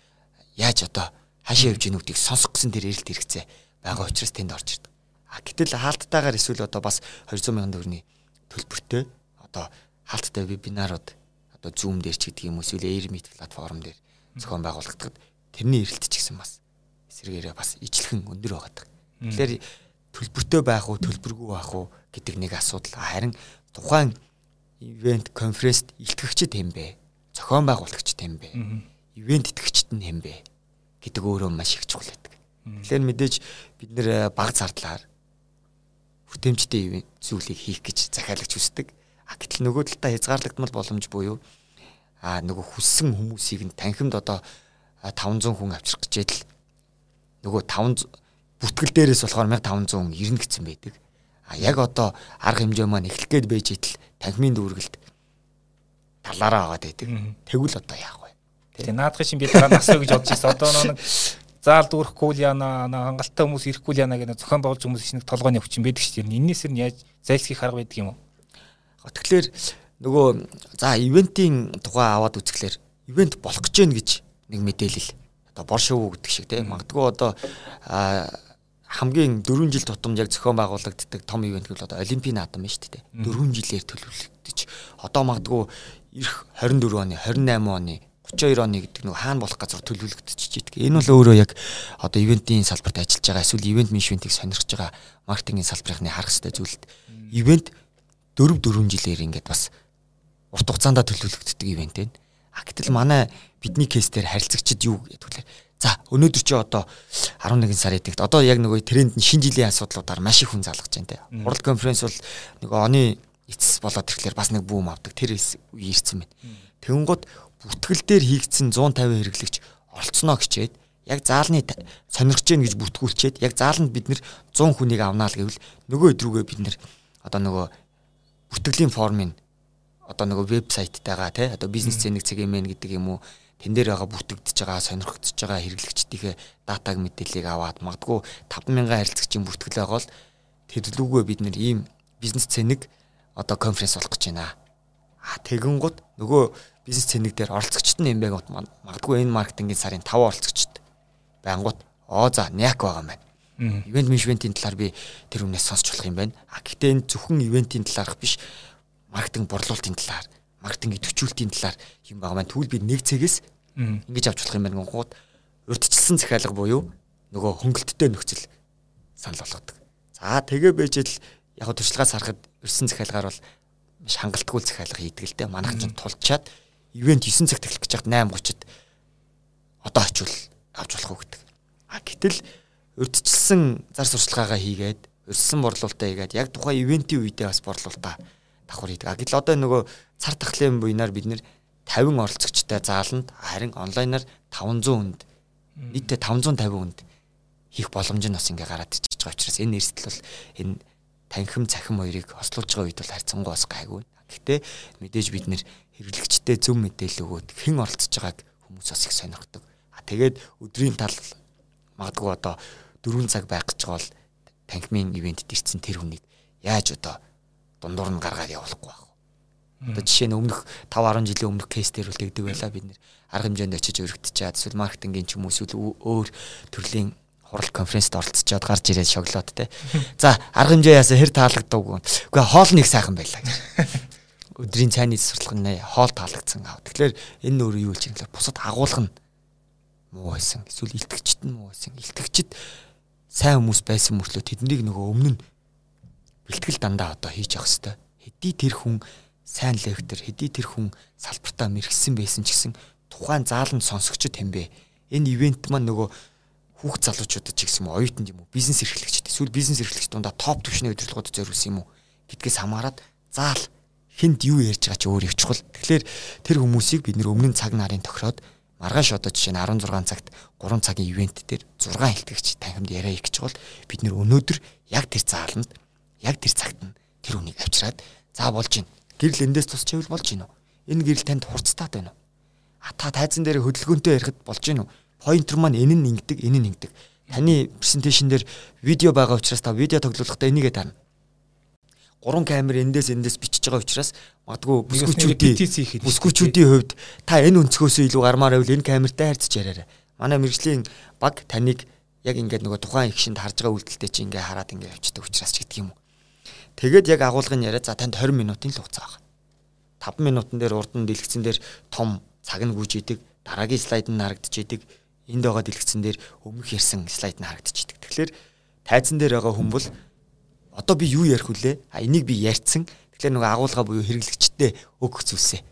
яаж одоо хаашаа явж гинүүдийг сонсох гэсэн тэр эрэлт хэрэгцээ байгаа учраас тэнд орж ирдэг. А гэтэл хаалттайгаар эсвэл одоо бас 200 сая төгрөгийн төлбөртэй одоо хаалттай вебинарууд одоо Zoom дээр ч гэдэг юм эсвэл AirMeet платформ дээр зохион байгуулагдахад тэрний эрэлт ч гэсэн бас эсрэгээрээ бас ижлэхэн өндөр байгаа. Тэгэхээр төлбөртэй байх уу төлбөргүй байх уу гэдэг нэг асуудал харин тухайн ивент конференцд илтгэгчд хэм бэ? Зохион байгуулагчд хэм бэ? Ивент итгэгчд нь хэм бэ? гэдэг өөрөө маш их чухал байдаг. Тэгэхээр мэдээж бид нэр баг зардлаар хүртээмжтэй зүйлийг хийх гэж захиалагч хүсдэг. А гэтэл нөгөө талдаа хязгаарлагдмал боломж буюу а нөгөө хүссэн хүмүүсийг нь танхимд одоо 500 хүн авчрах гэжэл нөгөө 500 бүртгэл дээрээс болохоор 1500 хүн ирнэ гэсэн байдаг. А яг одоо арга хэмжээ маань эхлэх гээд байж итэл танхимын дүүргэлт талаараа аваад байдаг. Тэгвэл одоо яах вэ? Тэгээ наадахын шин би дараа насаа гэж бодож байсан. Одоо нэг заал дүүрэхгүй л яана хангалттай хүмүүс ирэхгүй л яана гэдэг зохион байгуулж хүмүүс чинь толгойн өвчин байдаг шүү дээ. Энээс нь яаж зайлсхийх арга байдаг юм уу? Тэгэхээр нөгөө за ивентийн тухай аваад үзэхлээр ивент болох гэж байна гэж нэг мэдээлэл. Одоо бор шоу гэдэг шиг тийм. Магадгүй одоо хамгийн 4 жил тутамд яг зохион байгуулагддаг том ивент гэвэл одоо олимпийн наадам шүү дээ. 4 жилээр төлөвлөгдөж. Одоо магадгүй эх 24 оны 28 оны 32 оны гэдэг нэг хаана болох газар төлөвлөгдөж идэх. Энэ бол өөрөө яг одоо ивентийн салбарт ажиллаж байгаа эсвэл ивент менежментийг сонирхож байгаа маркетингийн салбарынхны харах хэрэгтэй зүйлд ивент 4 4 жилээр ингээд бас урт хугацаанд төлөвлөгддөг ивент байна. А гэтэл манай бидний кейс дээр харилцагчид юу гэдэг вэ? За өнөөдөр чи одоо 11 сар эдэгт одоо яг нөгөө тренд нь шинэ жилийн асуудлуудаар маш их хүн залгаж байна те. World Conference бол нөгөө оны эцэс болоод ирэхлээр бас нэг бүүм авдаг тэр үе ирсэн байна. Тэнгууд бүтгэл дээр хийгдсэн 150 хэрэглэгч олцсноо хичээд яг заалны сонирхож гэн гэж бүртгүүлчихэд яг зааланд бид нэр 100 хүнийг авнаа л гэвэл нөгөө өдрүүгээ бид нэр одоо нөгөө бүртгэлийн формын одоо нөгөө вебсайттайгаа тий одоо бизнес цэник цэгийн гэдэг юм уу тэн дээр байгаа бүртгэгдэж байгаа сонирхогдож байгаа хэрэглэгчдийнхээ датаг мэдээллийг аваад магадгүй 5000 харилцагчийн бүртгэл байгаа бол тэрлүүгээ бид нэр ийм бизнес цэник одоо конференц болох гэж байна. А тэгэн гут нөгөө бизнес цэник дээр оролцогчд нь юм бэ гот магадгүй энэ маркетингийн сарын 5 оролцогчд байнгут оо за няк байгаа юм байна. Ивент менежментийн талаар би тэр өмнөөс сонсч болох юм байна. А гэхдээ энэ зөвхөн ивентийн талаарх биш маркетинг борлуулалтын талаар, маркетинг идэвхжүүлэлтийн талаар юм байгаа маань тэгвэл би нэг цэгээс ингэж авч болох юм байна. Гууд урдчилсан захиалга буюу нөгөө хөнгөлттэй нөхцөл санал болгодог. За тэгээ бэжэл яг го туршлагаас харахад өрсөн захиалгаар бол маш хангалтгүй захиалга хийдэг л дээ. Манайх ч тулчаад ивент 9 цагт эхлэх гэж хад 8:30-д одоо очивол авч болох уу гэдэг. А гэтэл урдчилсан зар сурчлагаагаа хийгээд урьдсан борлуулалтаа хийгээд яг тухайн ивентийн үедээ бас борлуулалтаа давхар хийдэг. А гэтэл одоо нөгөө цар тахлын буйнаар бид нэр 50 оролцогчтой зааланд харин онлайнаар 500 хүнд нийтдээ 550 хүнд хийх боломж нь бас ингээ гараад ичиж байгаа учраас энэ эрсдэл бол энэ танхим цахим хоёрыг хослуулж байгаа үед бол харьцангуй бас гайгүй. Гэхдээ мэдээж бид нэр хэрэглэгчтэй зөв мэдээлэл өгөөд хэн оролцож байгааг хүмүүс бас их сонирхдаг. А тэгээд өдрийн тал магадгүй одоо 4 цаг байх гэж бол танхимын ивентэд ирсэн тэр хүнийг яаж одоо дундуур нь гаргаад явуулахгүй байх? Одоо жишээ нь өмнөх 5 10 жилийн өмнөх кейс дээр үл тэгдэг байлаа бид нэр арга хэмжээнд очиж өргөдчихэд эсвэл маркетингийн ч юм уу эсвэл өөр төрлийн хурал конференцд оролцоод гарч ирээд шоглоод те. За арга хэмжээ яасаа хэр таалагдав. Үгүй хоол нэг сайхан байлаа гэж. Өдрийн цайны сурталчилгааны хоол таалагдсан аа. Тэгэхээр энэ нь өөрөө юу гэж юм бэ? Бусад агуулга нь муу байсан. Эсвэл илтгэгчд нь муу байсан. Илтгэгчд сайн хүмүүс байсан мөртлөө тэднийг нөгөө өмнө бэлтгэл дандаа одоо хийж явах хэвээр. Хэдий тэр хүн сайн лектор, хэдий тэр хүн салбартаа мэрэгсэн байсан ч гэсэн тухайн зааланд сонсогчд хэмбэ. Энэ ивент маань нөгөө хүүхд залуучуудад ч гэсэн юм оюутанд юм уу бизнес эрхлэгчд эсвэл бизнес эрхлэгч дундаа топ түвшний удирдлагууд зориулсан юм уу гэдгээс хамаарат заал хүнд юу ярьж байгаа ч өөр их чухал. Тэгэхээр тэр хүмүүсийг бид нэр өмнө цаг нарын тохироод маргааш одоо жишээ нь 16 цагт 3 цагийн ивент дээр 6 хэлтгэгч танхимд яриа их чухал. Бид нэр өнөөдөр яг тэр зааланд яг тэр цагт нь тэр үнийг авчираад за болж гин. Гэрэл эндээс тус чивэл болж гин үү? Энэ гэрэл танд хурцтаад байна уу? А та тайзан дээр хөдөлгөөнтэй ярихад болж гин үү? Поинтер маань энэ нь ингэдэг, энэ нь ингэдэг. Таны презентацийн дээр видео байгаа учраас та видео тоглуулахдаа энийгээ таарна. Гурван камер эндээс эндээс бичиж байгаа учраас магадгүй бүсгүүчүүдийн бүсгүүчүүдийн хувьд та энэ өнцгөөсөө илүү гармаар байвал энэ камертай харьцаж яриарай. Манай мэрэгжлийн баг таныг яг ингээд нөгөө тухайн их шинд харж байгаа үйлдэлтэй чи ингээ хараад ингээ явчихдаг учраас ч гэдэг юм уу. Тэгээд яг агуулгын яриа за танд 20 минутын л хугацаа байна. 5 минутан дээр урд нь дэлгэцэн дээр том цаг нь гүйж идэг, дараагийн слайд нь харагдаж идэг, энд байгаа дэлгэцэн дээр өмнөх ярьсан слайд нь харагдаж идэг. Тэгэхээр тайзан дээр байгаа бол одоо би юу ярих вүлээ? А энийг би ярьцсан. Тэгэхээр нөгөө агуулга буюу хэрэглэгчтэй өгөх зүйлсээ.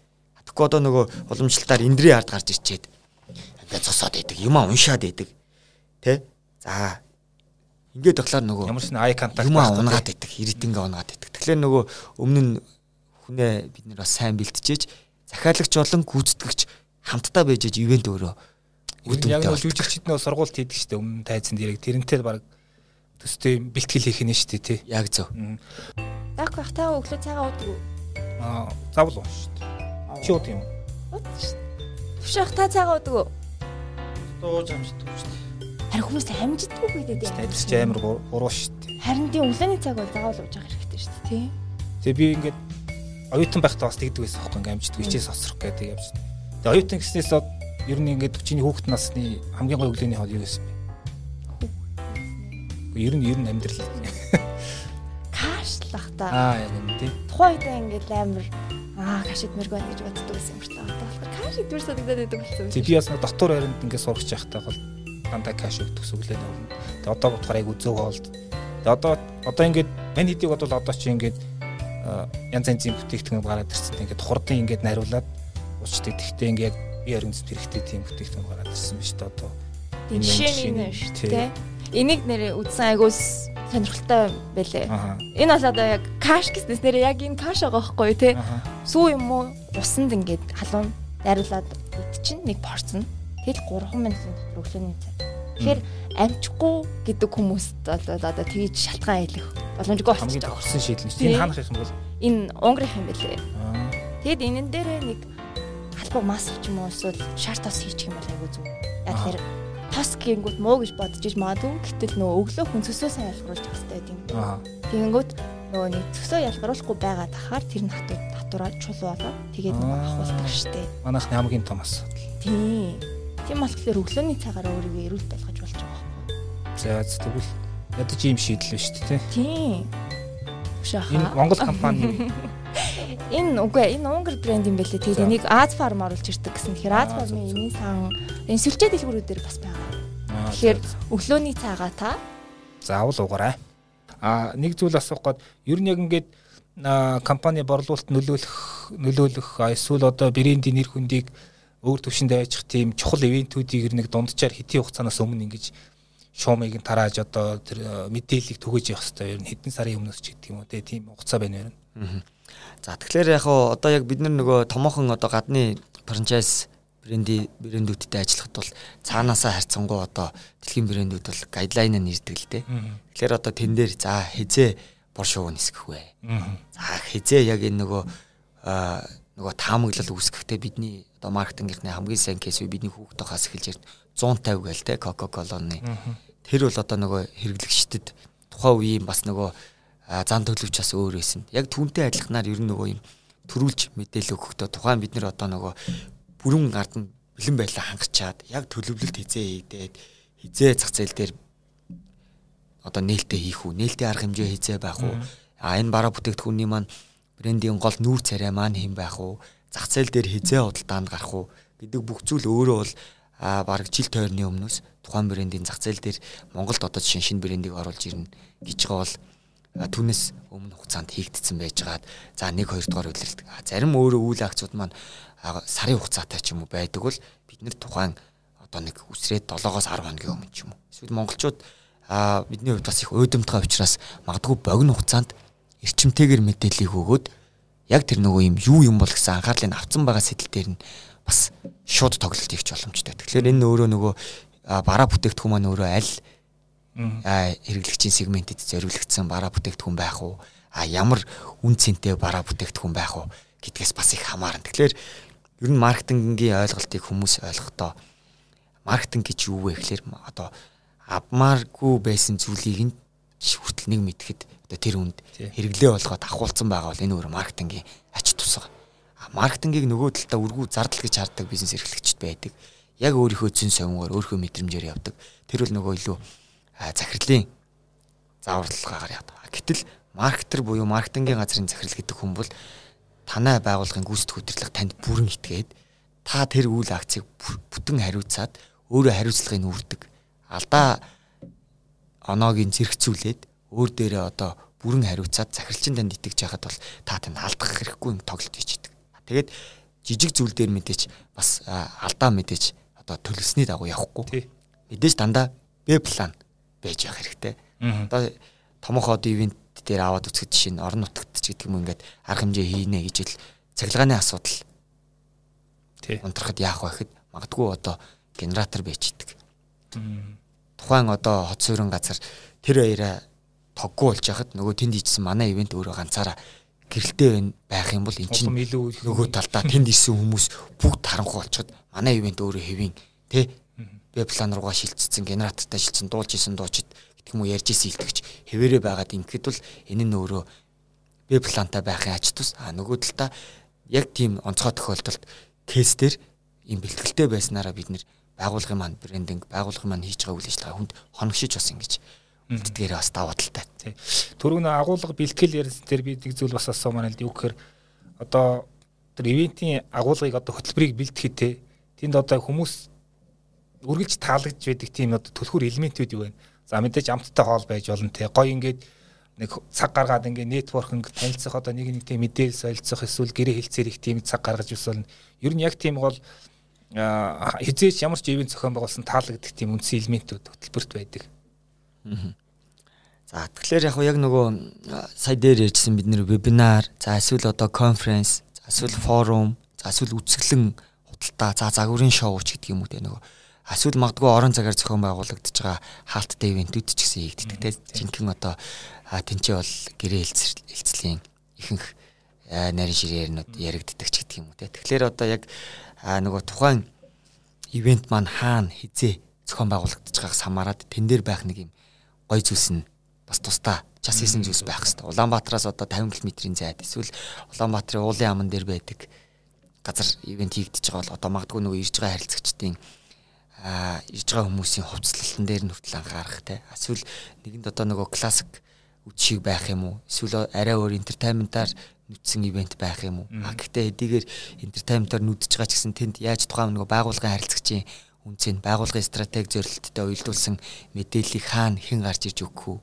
Тэгэхгүй одоо нөгөө уламжлалтаар эндрийн ард гарч ирчээд ингээд цосоод идэг, юм уншаад идэг. Тэ? За Ингээд болохоор нөгөө ямар ч ай контакт юм унгаад идэх, ирэтэнгээ унгаад идэх. Тэгэхээр нөгөө өмнө нь хүнээ бид нэр бас сайн бэлтжиж захиалагч болон гүйцэтгэгч хамтдаа байж иж ивент өөрөө. Яг нь жүжигчид нөө сургуульд хийдэг шүү дээ. Өмнө тайзанд ирэх тэрнтэй баг төстэй бэлтгэл хийх нь шүү дээ тий. Яг зөв. Даах бах та өглөө цагаа уудаг уу? Аа, завл уу шүү дээ. Чи уудаг юм уу? Уудаг шүү дээ. Төвшөх та цагаа уудаг уу? Дууж амждаг шүү дээ. Харин хүмүүс амжидгүй гэдэг юм. Чи амар буруу шүү дээ. Харин тийм өглөөний цаг бол заавал ууж явах хэрэгтэй шүү дээ, тий. Тэгээ би ингээд оюутан байхдаа бас тэгдэг байсан байхгүй ингээд амжидгүй хичээс осрох гэдэг явж байна. Тэгээ оюутан гэснээс ер нь ингээд чиний хүүхэд насны хамгийн гоё өглөөний хоол юу байсан бэ? Ер нь ер нь амьдрал. Кашлах та. Аа яг юм тий. Тухайн үед ингээд амар аа каш идмэрг байна гэж боддог байсан юм шиг. Одоо болохоор каш идмэр санагдаад байдаг болсон. Тэг би бас дотор байранд ингээд сурах байхдаа бол дандаа кэш өгдөг сүглээ нөрнө. Тэгээ одоо бодохоор айгу зөг хоолд. Тэгээ одоо одоо ингээд мань хэдийг бодвол одоо чи ингээд янз янзын бүтээгдэхүүн гараад ирсэн. Ингээд хурдан ингээд нариулаад уучдаг. Тэгтээ ингээд би өргөнцөд хэрэгтэй тийм бүтээгдэхүүн гараад ирсэн биз дээ одоо. Энэ жишээ нь шүү дээ. Энийг нэрээ үдсэн айгуус сонирхолтой байлээ. Энэ бол одоо яг каш гэснээс нэрээ яг энэ каш байгаа байхгүй тий. Сүү юм уу усанд ингээд халуун найруулад идчихин нэг порцно. Тэгэл 3 минутын дотор өглөөний цай. Тэгэхээр амжихгүй гэдэг хүмүүст бол одоо тгийж шалтгаан хэлэх боломжгүй болчихж байгаа. Хамгийн тохирсон шийдэл чинь хаанах юм бол энэ Унгарих юм бэлээ. Тэгэд энэн дээр нэг халбаг мас ч юм уу эсвэл шар тос хийчих юм бол айгүй зүг. Яг тэр тос гингүүт муу гэж бодож иж магадгүй гэтэл нөгөө өглөө хүн цөсөө сайн ялгаруулж явах хэрэгтэй тийм. Тэгэнгүүт нөгөө нэг цөсөө ялгаруулахгүй байгаа тахаар тэр нь хатуу татвараа чул болоо тэгээд нөгөө ахуулдаг штеп. Манайхны хамгийн том асуудал. Тийм. Тийм болохоор өглөөний цагаараа өөрийгөө эрүүл байлгаж болж байгаа байхгүй. За тэгвэл ядаж ийм шийдэл байна шүү дээ. Тийм. Энэ Монгол компани [LAUGHS] Энэ үгүй энэ Унгар брэнд юм байлээ. Тэгээд энийг Аз фарм оруулж ирдэг гэсэн. Тэгэхээр Аз фармын эмийн сан энэ сүлжээ дэлгүүрүүдээр бас байгаа. Тэгэхээр өглөөний цагаа та заавал угаарай. А нэг зүйл асуух гээд ер нь яг ингээд компани борлуулалт нөлөөлөх нөлөөлөх эсвэл одоо брендийн нэр хүндийг өөр төвшөнд айчих тийм чухал ивентүүдийг нэг дунджаар хэдийн хугацаанаас өмнө ингэж шуумыг нь тарааж одоо тэр э, мэдээллийг түгэж явах хэрэгтэй ер нь хэдэн сарын өмнөөс ч гэдэг юм уу тийм хугацаа байна нь. За тэгэхээр яг одоо яг бид нар нөгөө томоохон одоо гадны франчайз бренди брэндүүдтэй ажиллахад бол цаанаасаа харьцангуй одоо дэлхийн брэндүүд бол гайдлайн нь ирдэг л дээ. Тэгэхээр одоо тэн дээр за хизээ боршууг нисгэх вэ. За хизээ яг энэ нөгөө нөгөө таамаглал үүсгэхдээ бидний одоо маркетингийнхны хамгийн сайн кейс бидний хүүхдтэй хас эхэлж ирд 150 гээл те Coca-Cola-ны. Тэр бол одоо нөгөө хэрэглэгчдэд тухайн үеийн бас нөгөө зан төлөвч бас өөр байсан. Яг түүнтэй адилханаар ер нь нөгөө юм төрүүлж мэдээлэл өгөхдөө тухайн бид нар одоо нөгөө бүрэн ард нь бэлэн байлаа хангачаад яг төлөвлөлт хизээ хийгээд хизээ зах зээл дээр одоо нээлттэй хийх үү нээлттэй арга хэмжээ хизээ байх уу а энэ бараа бүтээгдэхүүний маань брендийн гол нүүр царай маань хэм байх уу зах зээл дээр хизээ худалдаанд гарах уу? Гэдэг бүх зүйл өөрөө бол а баг жил тойрны өмнөөс тухайн брендийн зах зээл дээр Монголд одоо жишээ шинэ брендийг оруулж ирнэ гэж байгаа бол түүнээс өмнө хугацаанд хийгдсэн байжгаад за 1 2 дугаар үйлрэлт зарим өөрөө үйл акцууд маань сарын хугацаатай ч юм уу байдаг бол бид нэр тухайн одоо нэг үсрээд 7-оос 10 хоногийн өмнө ч юм уу. Эсвэл монголчууд бидний хувьд бас их уйдамтгай учраас магадгүй богино хугацаанд эрчимтэйгэр мэдээллийг өгөөд яг тэр нөгөө юм юу юм бол гэсэн анхаарлыг авцсан байгаа сэтэл дээр нь бас шууд тоглолт хийх боломжтой. Тэгэхээр энэ өөрөө нөгөө бараа бүтээгдэхүүн маань өөрөө аль хэрэглэгчийн сегментэд зориулагдсан бараа бүтээгдэхүүн байх уу? А ямар үн цэнтэй бараа бүтээгдэхүүн байх уу гэдгээс бас их хамаарна. Тэгэхээр ер нь маркетингийн ойлголтыг хүмүүс ойлгохдоо маркетинг гэж юу вэ гэхээр одоо авмааргүй байсан зүйлийг нь хүртэл нэг мэдхэд одоо тэр үнд хэрэглээ болгоод ахуулсан байгаа бол энэ өөр маркетингийн ач тусга маркетингийг нөгөө талдаа үргүү зардал гэж харддаг бизнес эрхлэгчд байдаг. Яг өөрийнхөө зэн совингоор өөрийнхөө мэдрэмжээр явдаг. Тэр бол нөгөө илүү захирлын зааварлагаагаар яадаг. Гэтэл маркетер буюу маркетингийн газрын захирал гэдэг хүн бол танай байгууллагын гүйцэтгэх удирдлага танд бүрэн итгээд та тэр үйл акцыг бүтэн хариуцаад өөрөө хариуцлагыг үрдэг. Алдаа оноогийн зэрэгцүүлээд өөр дээрээ одоо бүрэн хариуцаад захиралчин танд итгэж яхад бол та танд алдах хэрэггүй юм тоглолт хийж идэг. Тэгээд жижиг зүйл дээр мэдээж бас алдаа мэдээж одоо төлөвсний дагуу явахгүй. Мэдээж дандаа Б план байж явах хэрэгтэй. Одоо томоохон одоо ивент дээр аваад үзэхэд жишээ нь орон нутагт ч гэдэг юм ингээд арга хэмжээ хийнэ гэж л цахилгааны асуудал. Тий. Унтрахад яах вэ гэхэд магадгүй одоо генератор байж идэг. Тухайн одоо хот суурин газар тэр хоёроо тоггүй болж яхад нөгөө тэнд ичсэн манай ивент өөрөө ганцаараа гэрэлтэй байх юм бол эн чинь нөгөө талдаа тэнд ирсэн хүмүүс бүгд харанхуй болчиход манай ивент өөрөө хэвийн тий веб план руугаа шилжчихсэн генератортай шилжсэн дуулж исэн дуучид гэдэг юм уу ярьж исэн илтгэж хэвээрээ байгаад ингэхэд бол энэ нь өөрөө веб плантай байхын ач тус. А нөгөө талдаа яг тийм онцгой тохиолдолд кейс дээр юм бэлтгэлтэй байснараа бид нэр байгуулгын маань брендинг байгуулгын маань хийж байгаа үйл ажиллагаа хүнд хоногшиж бас ингэж үлддгээр бас даваа талтай. Тий. Түрүүн агуулга бэлтгэл ярьсан дээр би нэг зүйл бас асуу маань л юу гэхээр одоо тэр ивентийн агуулгыг одоо хөтөлбөрийг бэлтгэхэд те тэнд одоо хүмүүс үргэлж таалагдж байдаг тийм одоо төлхөр элементүүд юу вэ? За мэдээж амттай хоол байж болно те. Гой ингээд нэг цаг гаргаад ингээ нэтворкинг танилцах одоо нэг нэг тийм мэдээлэл солилцох эсвэл гэрээ хэлцээр их тийм цаг гаргаж өсвөл ер нь яг тийм бол хизээч ямар ч ивент зохион байгуулсан таалагддаг тийм үндсэн элементүүд хөтөлбөрт байдаг. За тэгэхээр яг яг нөгөө сая дээр ярьжсэн бид нэр вебинар, за эсвэл одоо конференс, за эсвэл форум, за эсвэл үсгэлэн худалдаа, за загварын шоу ч гэдэг юм уу те нөгөө эсвэл магадгүй орон цагаар зохион байгуулагдаж байгаа хаалттай ивентүүд ч гэсэн хийгддэг те. Жинхэнэ одоо тэнцээ бол гэрээ хэлцлийн ихэнх нарийн ширээрнүүд яригддаг ч гэдэг юм уу те. Тэгэхээр одоо яг нөгөө тухайн ивент маань хаана хизээ зохион байгуулагдаж байгаагаас хамаарат тэн дээр байх нэг юм гой зүйлс нь бас тусдаа час хийсэн зүйлс байх хэрэгтэй. Улаанбаатараас одоо 50 км-ийн зайд эсвэл Улаанбаатарын уулын аман дээр байдаг газар ивент хийгдэж байгаа бол одоо магадгүй нөгөө ирж байгаа харилцагчдын а ирж байгаа хүмүүсийн хувцлалтан дээр нь хүртэл анхаарах те. Эсвэл нэгэнд одоо нөгөө классик үдшиг байх юм уу? Эсвэл арай өөр entertainment-аар нүдсэн ивент байх юм уу? А гэхдээ хэдийгээр entertainment-аар нүдж байгаа ч гэсэн тэнд яаж тухайн нөгөө байгууллагын харилцагчийн үнцэн байгууллагын стратеги зорилттой уялдуулсан мэдээллийг хаана хэн гарч иж өгөх үү?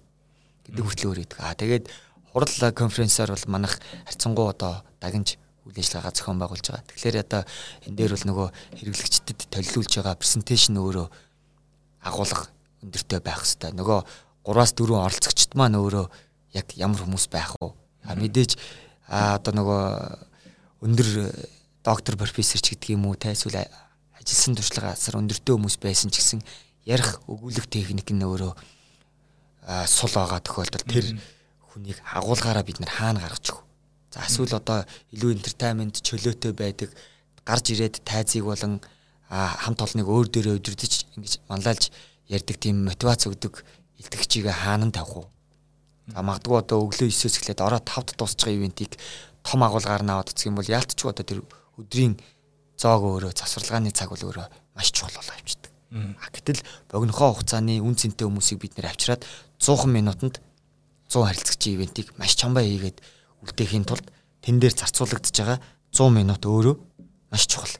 гэдэг хүртэл өөр идэг. Аа тэгээд хурал конференсаар бол манах харьцангуй одоо дагнж үйл ажиллагаа зохион байгуулж байгаа. Тэгэхээр одоо энэ дээр бол нөгөө хэрэглэгчдэд төлөвлүүлж байгаа презентацийн өөрөө агуулга өндөртэй байх хэвээр. Нөгөө 3-аас 4 оролцогчд маань өөрөө яг ямар хүмүүс байх вэ? Мэдээж а одоо нөгөө өндөр доктор профессор ч гэдэг юм уу те эсвэл ажилласан туршлага асар өндөртэй хүмүүс байсан ч гэсэн ярих өгүүлэх техник нь өөрөө сул байгаа тохиолдолд тэр хүнийг агуулгаараа бид нар хаана гаргаж өгөх. За эсвэл одоо илүү entertainment чөлөөтэй байдаг гарч ирээд тайзыг болон хамт олныг өөр дээрээ өдөрдөж ингэж манлайлж ярддаг тийм мотивац өгдөг илтгэгчийг хаана тавих уу? За магадгүй одоо өглөө 9-өөс эхлээд ороо 5-д дуусах ивентийг том агуулгаар наваад үзэх юм бол яалтчгүй одоо тэр өдрийн зоог өөрөө завсарлагын цаг бол өөрөө маш чухал болоо авчдаг. А гэтэл богинохоо хугацааны үн цэнтэй хүмүүсийг бид нэр авчираад 100 минутанд 100 харилцагчийн ивентийг маш чамбаа хийгээд үлдээхийн тулд тэн дээр зарцуулагдж байгаа 100 минут өөрөө маш чухал.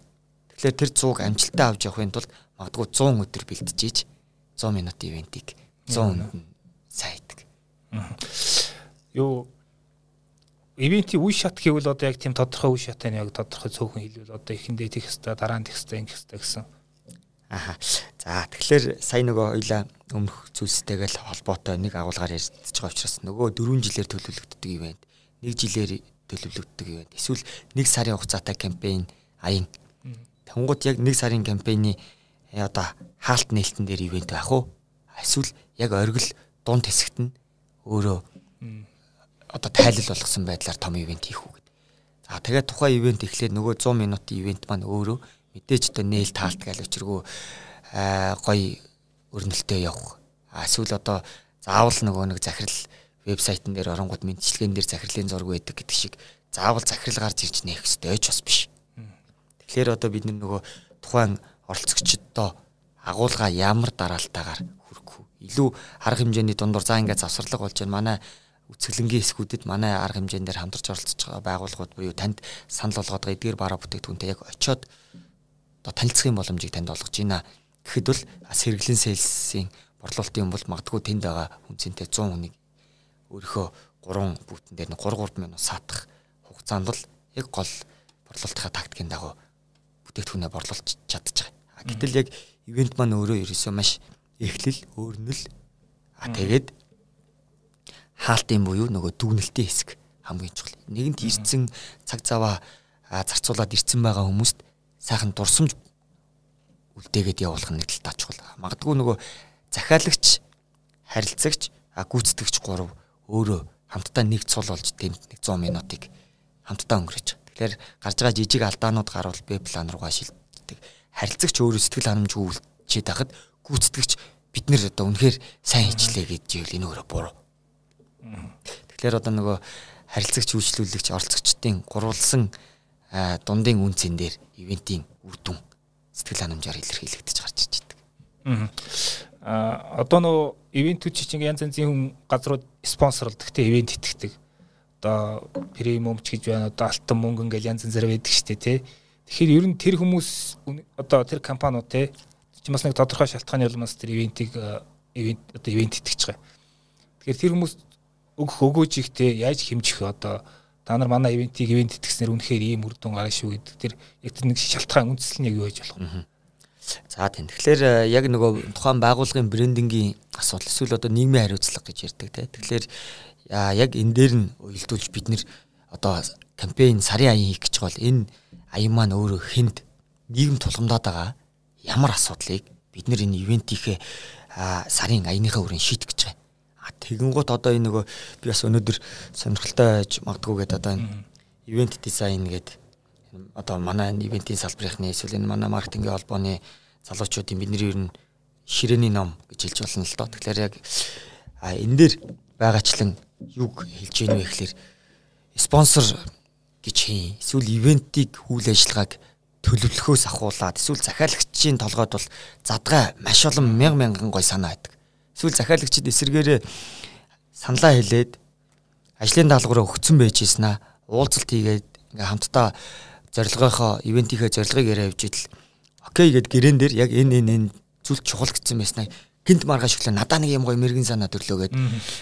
Тэгэхээр тэр 100-г амжилттай авч явахын тулд магадгүй 100 өдөр бэлтжиж 100 минутын ивентийг 100 өдрөнд сайн хийдэг. Юу ивентийн үе шат гэвэл одоо яг тийм тодорхой үе шатаа яг тодорхой цөөхөн хэлвэл одоо эхэндээ тех хэвээр дараа нь тех хэвээр ингэх хэвээр гэсэн. Аха. За тэгэхээр сая нөгөө хоёлаа өмнөх зүйлстэйгээ л холбоотой нэг агуулгаар ярьж байгаа учраас нөгөө 4 жилээр төлөвлөгддөг ивент, 1 жилээр төлөвлөгддөг ивент, эсвэл 1 сарын хугацаатай кампайн аян. Тэнгууд яг 1 сарын кампайны э, одоо хаалт нээлтэн дээр ивент байх уу? Эсвэл яг оргил дунд хэсэгт нь өөрөө одоо тайлал болгосон байдлаар том ивент хийх үү гэдэг. За тэгээд тухайн ивент эхлээд нөгөө 100 минутын ивент маань өөрөө мэдээж одоо нээл таалт гал өчргөө гоё өрнөлтөө явах. Эсвэл одоо заавал нөгөө нэг захирал вебсайтн дээр оронгууд мэдчилгээн дээр захирлын зураг байдаг гэдэг шиг заавал захирал гарч ирж нээх ёстой ч бас биш. Тэгэхээр одоо бид нөгөө тухайн оролцогчдоо агуулга ямар дараалтаагаар? Илүү арга хэмжээний дундуур за ингээд завсарлага болж байна. Манай үцгэлэнгийн хэсгүүдэд манай арга хэмжээнд дээр хамтарч оролцож байгаа байгууллагууд буюу танд санал болгоод байгаа эдгээр бараа бүтээгдэхүүнтэй яг очиод одоо танилцахын боломжийг танд олгож байна. Гэхэд бол сэргэлэн сейлсийн борлуулалтын юм бол магадгүй тэнд байгаа үнцэнтэй 100 хүнийг өөрийнхөө 3 бүтэн дээр 3 3 минут саатах хугацаанд бол яг гол борлуулалтынхаа тактикийн дагуу бүтээгдэхүүнээ борлуулж чадчих. Гэтэл яг ивент маань өөрөө ерөөсөө маш эхлэл, өөрнөл а тэгээд хаалтын буюу нөгөө дүгнэлтийн хэсэг хамгийн чухал. Нэгэнт ирсэн цаг заваа зарцуулаад ирсэн байгаа хүмүүст сайхан дурсамж үлдээгээд явуулах нь нэг тал чухал. Магадгүй нөгөө захиалагч, харилцагч, гүйцэтгэгч гурав өөрөө хамтдаа нэг цул болж тэнд 100 минутыг хамтдаа өнгөрөөж. Тэгэхээр гарч байгаа жижиг алдаанууд гарвал Б план руугаа шилждэг. Харилцагч өөрөө сэтгэл ханамжгүй үлчээд хахад гүйцэтгэгч бид нэр одоо үнэхээр сайн хийчлээ гэж ивэл энэ өөрөө буруу. Тэгэхээр одоо нөгөө харилцагч үйлчлүүлэгч оролцогчдын гурвалсан дундын үнцэн дээр ивентийн үр дүн сэтгэл ханамжаар илэрхийлэгдэж гарч иж байдаг. Аа одоо нөө ивентүүд чинь янз янзын хүн газрууд спонсорлдог те ивент итгэдэг. Одоо премиум ч гэж байна одоо алтан мөнгө ингээл янз янзаар байдаг штэ те. Тэгэхээр ер нь тэр хүмүүс одоо тэр компаниуд те чи бас нэг тодорхой шалтгааны улмаас тэр ивентийг ивент одоо ивент итгэж байгаа. Тэгэхээр тэр хүмүүс өгөх өгөөж их те яаж хэмжих одоо та нар манай ивентийг ивент итгэснээр үнэхээр ийм үр дүн гарна шүү гэдэг. Тэр яг тэр нэг шалтгаан үндэслэл нь яг юу байж болох вэ? За тийм. Тэгэхээр э, яг нөгөө тухайн байгууллагын брендингийн асуудал эсвэл одоо нийгмийн хариуцлага гэж ярьдаг те. Тэгэхээр яг энэ дээр нь уялдуулж бид нэр одоо кампайн сарын аян хийх гэж бол энэ аян маань өөрөө хүнд нийгэм тулгамдаад байгаа ямар асуудлыг бид нэр энэ ивентийнхээ сарын аяныхаа өрөө шийдэх гэж байгаа тэгэн гут одоо энэ нөгөө би бас өнөөдөр сонирхолтой байж магадгүй гэдэг одоо энэ ивент дизайн гэдэг одоо манай ивентийн салбарынхны эсвэл энэ манай маркетингийн холбооны залуучуудын бидний ер нь ширээний ном гэж хэлж болно л доо. Тэгэхээр яг энэ дээр байгаачлан юг хэлж гэнэ вэ гэхээр спонсор гэж хийн. Эсвэл ивентийг үйл ажиллагааг төлөвлөхөөс ахуулаад эсвэл захиалагчийн толгойд бол задгай маш олон мянга мянган гой санаа байдаг. Эсвэл захиалагчид эсэргээрээ саналаа хэлээд ажлын даалгавраа өгцөн байж ийснэ. Уулзалт хийгээд ингээ хамтдаа зорилгынхоо ивентийнхээ зорилгыг яриа явж идэл окей гэд гэрэн дээр яг энэ энэ энэ зүйл чухал гэсэн байснаа гинт маргааш өглөө надаа нэг юм гоё мэрэгэн санаа төрлөөгээд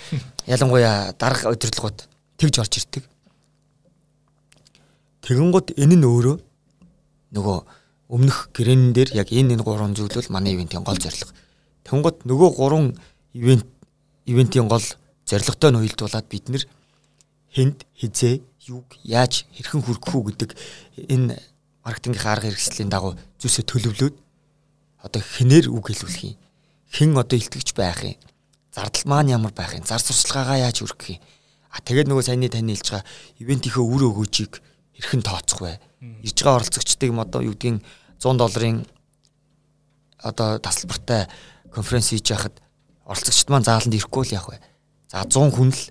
[LAUGHS] ялангуяа дарга удирдлагууд тэгж орж ирдэг. Тэгэнгუთ энэ нь өөрөө нөгөө өмнөх гэрэн дээр яг энэ энэ гурван зүйл бол манай ивентийн гол зорилго. Тэнгууд нөгөө гурван ивент ивентийн гол зорилготой нь уялдуулаад бид нэр хэнд хизээ юг яаж хэрхэн хүргэх үү гэдэг энэ маркетингийн арга хэрэгслийн дагуу зүйлсээ төлөвлөөд одоо хинээр үг хэлүүлэх юм. Хэн одоо илтгэж байх юм. Зардал маань ямар байх юм. Зар сурчлагаагаа яаж хүргэх юм. А тэгээд нөгөө саяны тань хэлж байгаа ивентийнхөө үр өгөөжийг хэрхэн тооцох вэ? Ирж байгаа оролцогчдыг одоо юу гэдгийг 100 долларын одоо тасалбартай конференц хийж яхад оролцогчд маань зааланд ирэхгүй л яах вэ? За 100 хүн л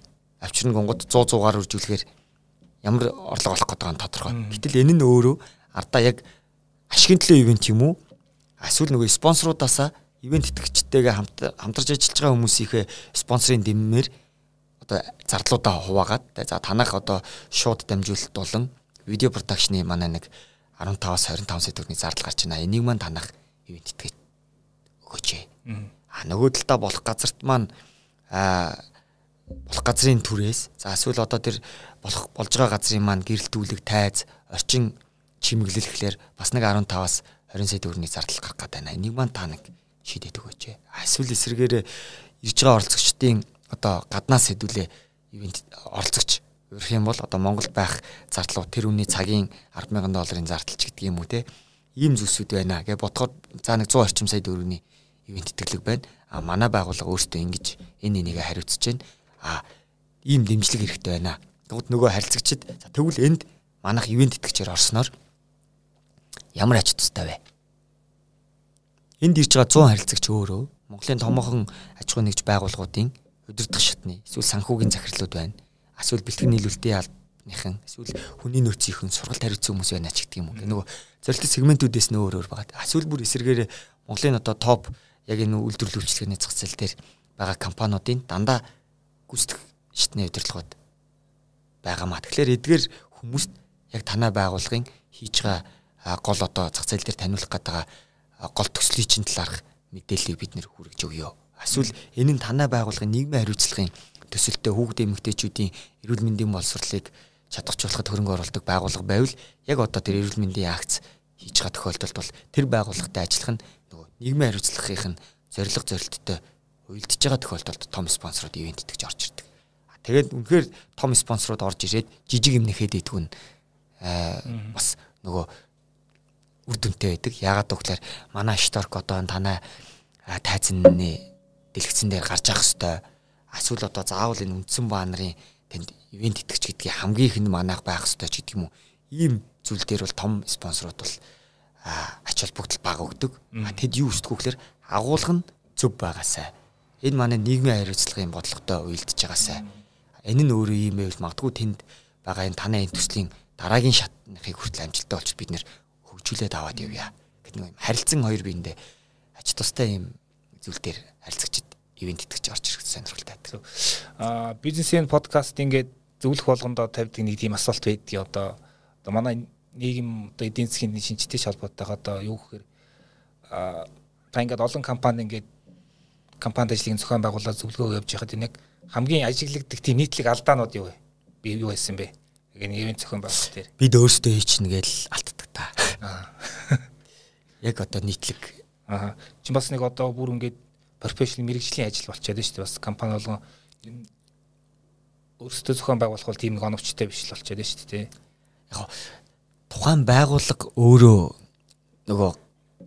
авчирн гонгод 100 100-аар үржүүлэхээр ямар орлого олох гэдэг нь тодорхой. Гэтэл энэ нь өөрөө ардаа яг ашигын төлөө ивент юм уу? Эсвэл нөгөө спонсоруудаасаа ивент итгэгчтэйгээ хамт хамтарч ажиллаж байгаа хүмүүсийнхээ спонсорын дэммээр одоо зардлуудаа хуваагаад за танах одоо шууд дамжуулалт болон видео продакшны манай нэг 15-аас 25 сая төгрөгийн зардал гарч байна. Энийг маань танах ивент итгэж өгөөч. А нөгөө талдаа болох газарт маань а болох газрын түрээс за эсвэл одоо тэр болох болж байгаа газрын маань гэрэлтүүлэг тайз орчин чимэглэлэхлээр бас нэг 15-аас 20 сая төгрөгийн зардал гарах гэдэг байна. Энийг маань та нэг шийдээд өгөөч. Эсвэл эсрэгээр ирж байгаа оролцогчдын одоо гаднаас хэдүүлээ ивент оролцогч өрөх юм бол одоо Монголд байх зардлууд тэр үний цагийн 100000 долларын зардалч гэдэг юм уу те ийм зүйлсүүд байна гэж бодоход за нэг 100 орчим сая төгрөгийн ивент тэтгэлэг байна. А манай байгууллага өөртөө ингэж энэ энийг хариуцж байна. А ийм дэмжлэг хэрэгтэй байна. Тэгвэл нөгөө харилцагчид за тэгвэл энд манах ивент тэтгэгчээр орсноор ямар ач тустай вэ? Энд ирж байгаа 100 харилцагч өөрөө Монголын томоохон аж ахуй нэгж байгууллагуудын удирдах шатны эсвэл санхүүгийн захирлууд байна. Эсвэл бэлтгэн нийлүүлэлтийн албаныхан эсвэл хүний нөөцийнхэн сургалт хариуцсан хүмүүс байна ч гэдэг юм уу. Нөгөө зорилттой сегментүүдээс нь өөр өөр байгаа. Эсвэл бүр эсэргээр Монголын одоо топ яг энэ үйлдвэрлэлчлэгний зах зээл дээр байгаа компаниудын дандаа гүйцэтгэх шатны удирдлагууд байгаамаа. Тэгэхээр эдгээр хүмүүст яг танай байгууллагын хийж байгаа гол одоо зах зээл дээр таниулах гэдэг гол төслийн чинь талаарх мэдээллийг бид нэр хүргэж өгье. Эсвэл энэ нь танай байгууллагын нийгмийн хариуцлагын төсөлтөд хүүхд эмэгтэйчүүдийн эрүүл мэндийн боловсролыг чадахжуулахад хөрөнгө оруулдаг байгууллага байвал яг одоо тэр эрүүл мэндийн акц хийж байгаа тохиолдолд бол тэр байгууллагатай ажиллах нь нөгөө нийгмийн хариуцлагын зорилго зорилттой уйлдж байгаа тохиолдолд том спонсорууд ивент итгэж орж ирдэг. Тэгээд үнэхээр том спонсорууд орж ирээд жижиг юм нэхэд идэггүй нь бас нөгөө үр дүнтэй байдаг. Яагаад гэвэл манай шторк одоо танай тайзны дэлгэцэн дээр гарч явах хэвээр эсвэл одоо заавал энэ үндсэн баа нарын тэнд ивент итгэж гэдгийг хамгийн их нь манайх байх хэвээр ч гэдэг юм уу. Ийм зүйл дээр бол том спонсорууд бол ач холбогдол бага өгдөг. Тэд юу өсдгөө гэхээр агуулга нь зөв байгаасай. Энэ манай нийгмийн хариуцлагын бодлоготой уялдж байгаасай. Энэ нь өөрөө юм байвал магадгүй тэнд байгаа энэ танай энэ төслийн дараагийн шатныг хүртэл амжилттай болчих бид нэр хөгжүүлээд аваад явъя. Гэт нэг харилцан хоёр биендээ ач тустай юм зүйл дээр харилцагчид ивент итгэж орж ирэх сонирхолтой байдаг. Аа бизнесийн подкаст ингээд зөвлөх болгондоо тавьдаг нэг тийм асуулт байдгийг одоо одоо манай нийгэм одоо эдийн засгийн шинжтэй холбоотойгоо одоо юу гэхээр аа та ингээд олон компани ингээд компанид ажлын зохион байгуулалт зөвлөгөө явж байхад энэ яг хамгийн ажиглагддаг тийм нийтлэг алдаанууд юу вэ? Би юу байсан бэ? Яг нэг ивент зохион байгуулалт дээр. Бид өөрсдөө хийчихнэ гэж алддаг та. [LAUGHS] Яг одоо нийтлэг Аа. Чи бас нэг одоо бүр ингээд профешнл мэрэгжлийн ажил болчиход шүү дээ. Бас компани болгон өөрсдөө зохион байгуулах бол тийм нэг оновчтой биш л болчиход шүү дээ. Яг тухайн байгууллага өөрөө нөгөө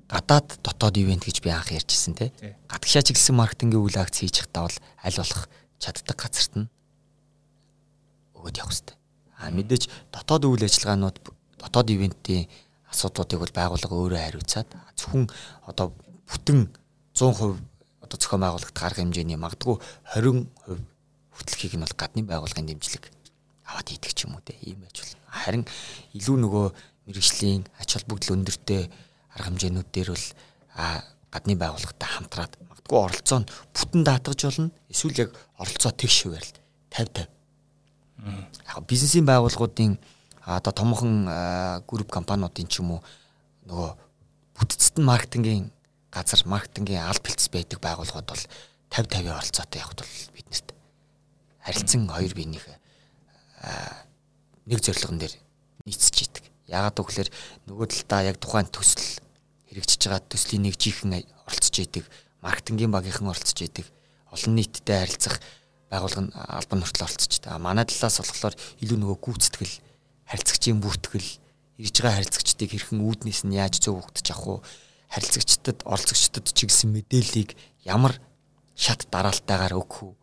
гадаад дотоод ивент гэж би анх ярьжсэн те. Гадагшаа чиглэсэн маркетингийн үйл акц хийж захтаа бол аль болох чаддаг газарт нь өгöd явах хэрэгтэй. А мэдээж дотоод үйл ажиллагаанууд дотоод ивентийн асуудлуудыг бол байгууллага өөрөө хариуцаад зөвхөн одоо бүтэн 100% одоо зохион байгуулагт гарах хэмжээний магадгүй 20% хөтлөхийг нь бол гадны байгууллагын дэмжлэг аваад хийдэг ч юм уу те ийм байж болно. Харин илүү нөгөө мэрэгжлийн ач холбогдол өндөртэй арга хэмжээнүүд дээр бол гадны байгууллагатай хамтраад магадгүй оролцоо нь бүтэн даатгаж болно. Эсвэл яг оролцоо тэгш хуваарь 50 50. Яг бизнесийн байгууллагуудын одоо томхон групп компаниудын ч юм уу нөгөө бүтцэд нь маркетингийн газар маркетингийн аль бэлтс байдаг байгууллагууд бол 50 50 оролцоотой явахд бол биднэрт харилцан хоёр биенийх нэг зорилгон дээр нийцэж идэг. Яагаад гэвэл нөгөө талдаа яг тухайн төсөл хэрэгжиж байгаа төслийн нэг жихэн оролцож идэг, маркетингийн багийнхан оролцож идэг, олон нийттэй харилцах байгуулгын албан хүртэл оролцож идэг. Манай талаас болохоор илүү нөгөө гүйцэтгэл харилцагчийн бүртгэл ирж байгаа харилцагчдыг хэрхэн үүднээс нь яаж зөв өгдөж авах уу харилцагчдад оролцогчдод чиглэсэн мэдээллийг ямар шат дараалтайгаар өгөх үү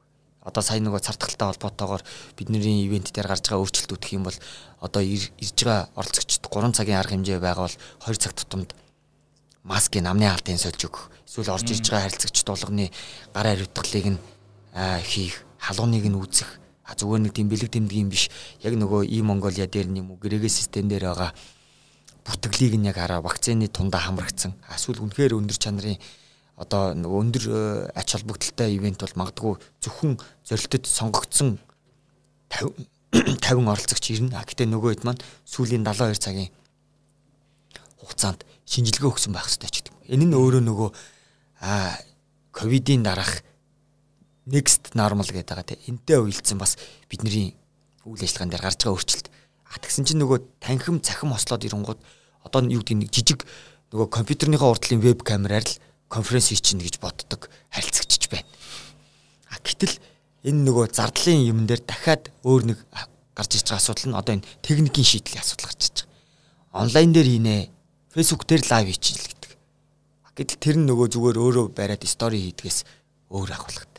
одоо сайн нөгөө цартгалтай холбоотойгоор бидний ивент дээр гарч байгаа өөрчлөлтүүд гэх юм бол одоо ирж байгаа оролцогчд 3 цагийн арга хэмжээ байгаа бол 2 цаг тутамд маскын намны хаалтын сольж өгөх. Эсвэл орж ирж байгаа харилцагчд болгоны гар хариуцлагыг нь хийх халууныг нь үүсэх. А зүгээр нэг тийм бэлэг тэмдгийн биш. Яг нөгөө и Монголиа дээр юм уу гэрээгээ систем дээр байгаа бүтгэлийг нь яг хараа вакцины тундаа хамрагдсан. Эсвэл үнэхээр өндөр чанарын одоо нөгөө өндөр э, ач холбогдолтой ивент бол магадгүй зөвхөн зорилтод сонгогдсон 50 50 [CLEARS THROAT] оролцогч ирнэ. Гэтэ нөгөө хэд маань сүүлийн 72 цагийн хугацаанд шинжилгээ өгсөн байх хэрэгтэй ч гэдэг. Энэ нь өөрөө нөгөө а ковидын дараах next normal гэдэг байгаа те. Энтэй уялдсан бас бидний үйл ажиллагаан дээр гарч байгаа өөрчлөлт. А тэгсэн чинь нөгөө танхим цахим ослоод ирэнгууд одоо юу гэдэг нэг жижиг нөгөө компьютерныхаа урдлын веб камераар л конференц хийчихнэ гэж боддог харилцагчж байна. А гэтэл энэ нөгөө зардлын юм дээр дахиад өөр нэг гарч иж байгаа асуудал нь одоо энэ техникийн шийдлийн асуудал гарч иж байгаа. Онлайн дээр хийнэ. Facebook дээр лайв хийчихэл гэдэг. Гэтэл тэр нь нөгөө зүгээр өөрөө бариад стори хийдгээс өөр агуулгатай.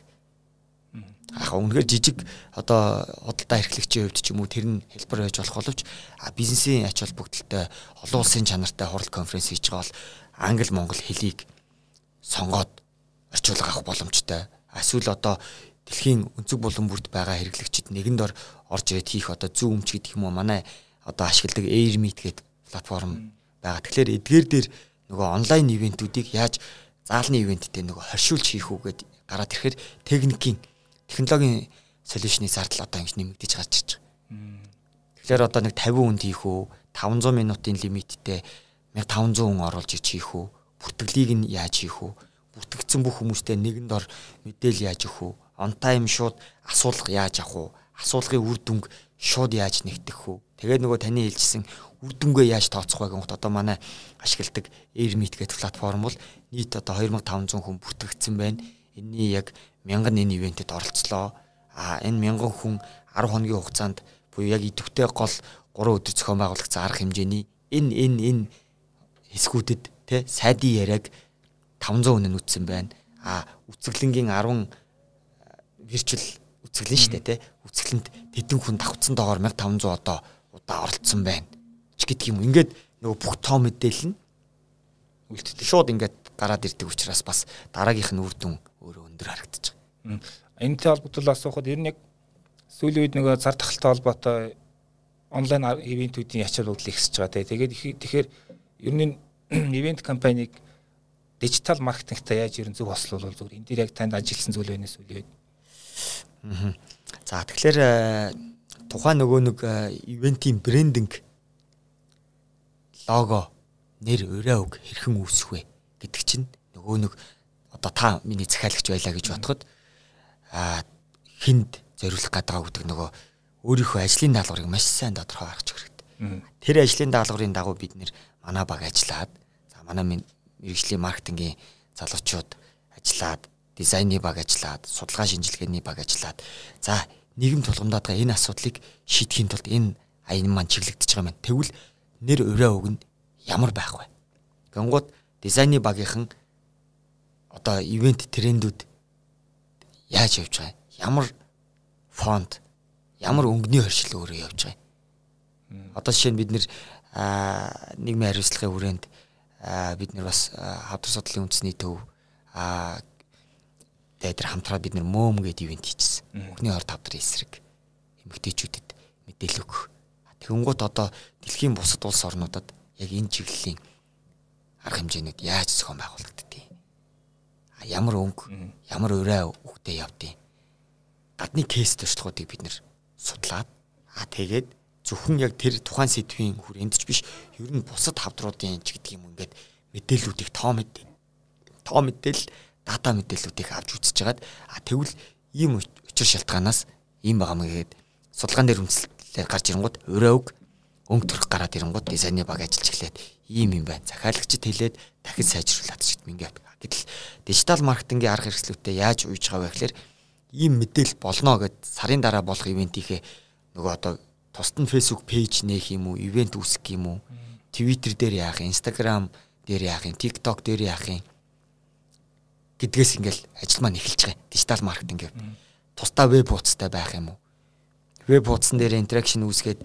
Аа үнэхээр жижиг одоо худалдаа эрхлэгчийн хувьд ч юм уу тэр нь хэлбэр байж болох боловч бизнесийн ач холбогдолтой олон улсын чанартай хурал конференц хийж байгаа бол англи монгол хэлийг сонгоод орчуулга авах боломжтой. Эсвэл одоо дэлхийн өнцөг булан бүрт байгаа хэрэглэгчид нэгэнд ор орж ирээд хийх одоо зүүн өмч гэдэг юм уу манай одоо ашигладаг AirMeet гэдэг платформ байгаа. Тэгэхээр эдгээр дээр нөгөө онлайн ивентүүдийг яаж заалны ивенттэй нөгөө хоршуулж хийх үү гэд гараад ирэхээр техникийн технологийн солиушны зардал одоо ингэж нэмэгдэж гарч ирж байгаа. Тэгэхээр одоо нэг 50 хүнд хийх үү 500 минутын лимиттэй 1500 хүн оруулж ич хийх үү бүртгэлийг нь яаж хийх үү бүртгэгдсэн бүх хүмүүстэй нэгэнд ор мэдээл яаж өгөх үү on time шууд асуулга яаж авах уу? Асуулгын үр дүнг шууд яаж нэгтгэх үү? Тэгээд нөгөө таны хэлжсэн үр дүнгээ яаж тооцох вэ гэх одоо манай ашигладаг Airmeet гэдэг платформ бол нийт одоо 2500 хүн бүртгэгдсэн байна. Энийний яг 1000 энэ ивентэд оролцлоо. А энэ 1000 хүн 10 хоногийн хугацаанд буюу яг идэвхтэй гол 3 өдөр зохион байгуулагдсан арга хэмжээний энэ энэ энэ хэсгүүдэд те сайдын яриаг 500 хүн нь үтсэн байна. А үцэглэнгийн 10 вирчуал үцгэлэн шүү дээ тий. Үцгэлэнд тэдэн хүн давхцсан доогоор 1500 одоо удаа оролцсон байна. ч гэдэг юм. Ингээд нөгөө бүх тоо мэдээлэл нь үлддэг. Шууд ингээд гараад ирдэг учраас бас дараагийнх нь үр дүн өндөр харагдаж байгаа. Энэтэй холбогдол асуухад ер нь яг сүүлийн үед нөгөө зар тахалтай холбоотой онлайн ивентүүдийн ач холбогдол ихсэж байгаа. Тэгээд тэгэхээр ер нь [CLEARS THROAT] ивент компаниг дижитал маркетингтай яаж ер нь зөв хослуулвал зүгээр энэ дээр яг танд ажилласан зүйл байна сүүлийн үед. За тэгэхээр э, тухайн нөгөө нэг э, ивентийн брендинг лого нэр өрөө үг хэрхэн үүсэх вэ гэдэг чинь нөгөө нэг одоо та миний захиалагч байлаа гэж бодоход а хинд зориулах гадгаа гэдэг нөгөө өөрийнхөө ажлын даалгаврыг маш сайн тодорхой гаргаж хэрэгтэй. Тэр ажлын даалгаврын дагуу бид нэр манай баг ажиллаад за манай мэрэгжлийн маркетингийн залуучууд ажиллаад дизайны баг ажиллаад, судалгаа шинжилгээний баг ажиллаад за нийгэм тулгамдаад байгаа энэ асуудлыг шийдэхийн тулд энэ аян маань чиглэгдэж байгаа юм. Тэгвэл нэр өрөө үг нь ямар байх вэ? Гэнгүүт дизайны багийнхан одоо ивент трендүүд яаж явж байгаа ямар фонт ямар өнгөний хоршил өөрөө явж байгаа одоо жишээ нь бид нэр нийгмийн хариуцлагын хүрээнд бид нар бас хавдар судлалын үндэсний төв тэр хамтраад бид нэр мөөм гэдэг ивент хийчихсэн. Бүхний орд тавдар эсрэг эмэгтэйчүүдэд мэдээлэл өгөх. Тэгэнгუთ одоо дэлхийн бусад улс орнуудад яг энэ чиглэлийн арга хэмжээнүүд яаж зохион байгуулагддгийг ямар өнгө ямар өрөө үхтэй явдیں۔ Гадны кейс туршлагуудыг бид нэр судлаад аа тэгээд зөвхөн яг тэр тухайн сэдвийн хүрээнд ч биш ер нь бусад хавдруудын ч гэдэг юм ингээд мэдээллүүдийг тоо мэдээ тоо мэдээлэл дата мэдээллүүдийг авч үзэж хагаад а тэгвэл ийм учир шалтгаанаас ийм байгаа мэй гээд судалгаан дээр үндэслэлээр гарч ирэнгууд өөрөө үг өнгө төрөх гараад ирэнгууд дизайны баг ажиллаж эхлээд ийм юм байна. Захиалагчд хэлээд дахид сайжруулад ч гэдэг ингээд. Гэтэл дижитал маркетингийн арга хэрэгслүүдэд яаж уйж байгаа вэ гэхээр ийм мэдээлэл болно гэд сарын дараа болох ивентийнхээ нөгөө одоо тусад нь Facebook пэйж нээх юм уу, ивент үүсгэх юм уу, Twitter дээр яах, Instagram дээр яах юм, TikTok дээр яах юм гэдгээс ингээл ажил маань эхэлж байгаа. Дижитал маркетинг гэв. Тусдаа веб хуудастай байх юм уу? Веб хуудсан дээр интеракшн үүсгээд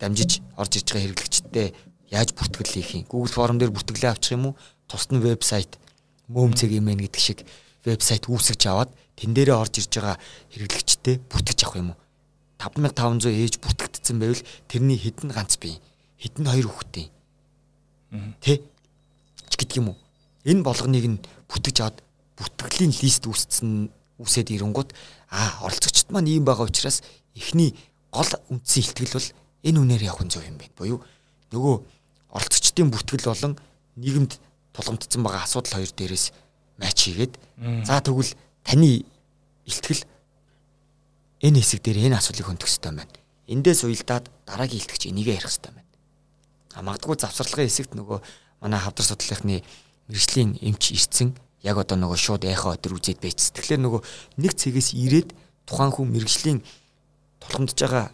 дамжиж орж иж байгаа хэрэглэгчтэй яаж бүртгэл хийх юм? Google форм дээр бүртгэлээ авчих юм уу? Тусад нь вебсайт мөөмцэг юм ээ гэдэг шиг вебсайт үүсгэж аваад тэн дээрээ орж ирж байгаа хэрэглэгчтэй бүртгэж авах юм уу? 5500 ээж бүртгэгдсэн байвал тэрний хэдэн ганц бие, хэдэн хоёр хүүхдээ. Тэ? ч гэдэг юм уу? Энэ болгоныг нь бүтгэж аваад бүтгэлийн лист үүссэн үсээд ирэнгүүт аа оролцогчд маань ийм байгаа учраас эхний гол үндсэн ихтгэл бол энэ үнээр явах нь зөв юм байна. Буюу нөгөө оролцогчдын бүртгэл болон нийгэмд тулгамдсан байгаа асуудал хоёр дээрээс матч хийгээд за тэгвэл таны ихтгэл энэ хэсэг дээр энэ асуудлыг хөндөх хэрэгтэй байна. Эндээс уялдаад дараагийн илтгэж энийгээ ярих хэрэгтэй байна. А магадгүй завсарлагын хэсэгт нөгөө манай хавдар судлалынхны мэрэгжлийн эмч ирсэн яг одоо нөгөө шууд яхаа өдөр үзээд байц. Тэгэхээр нөгөө нэг цэгээс ирээд тухайн хүн мэрэгжлийн тулгамдж байгаа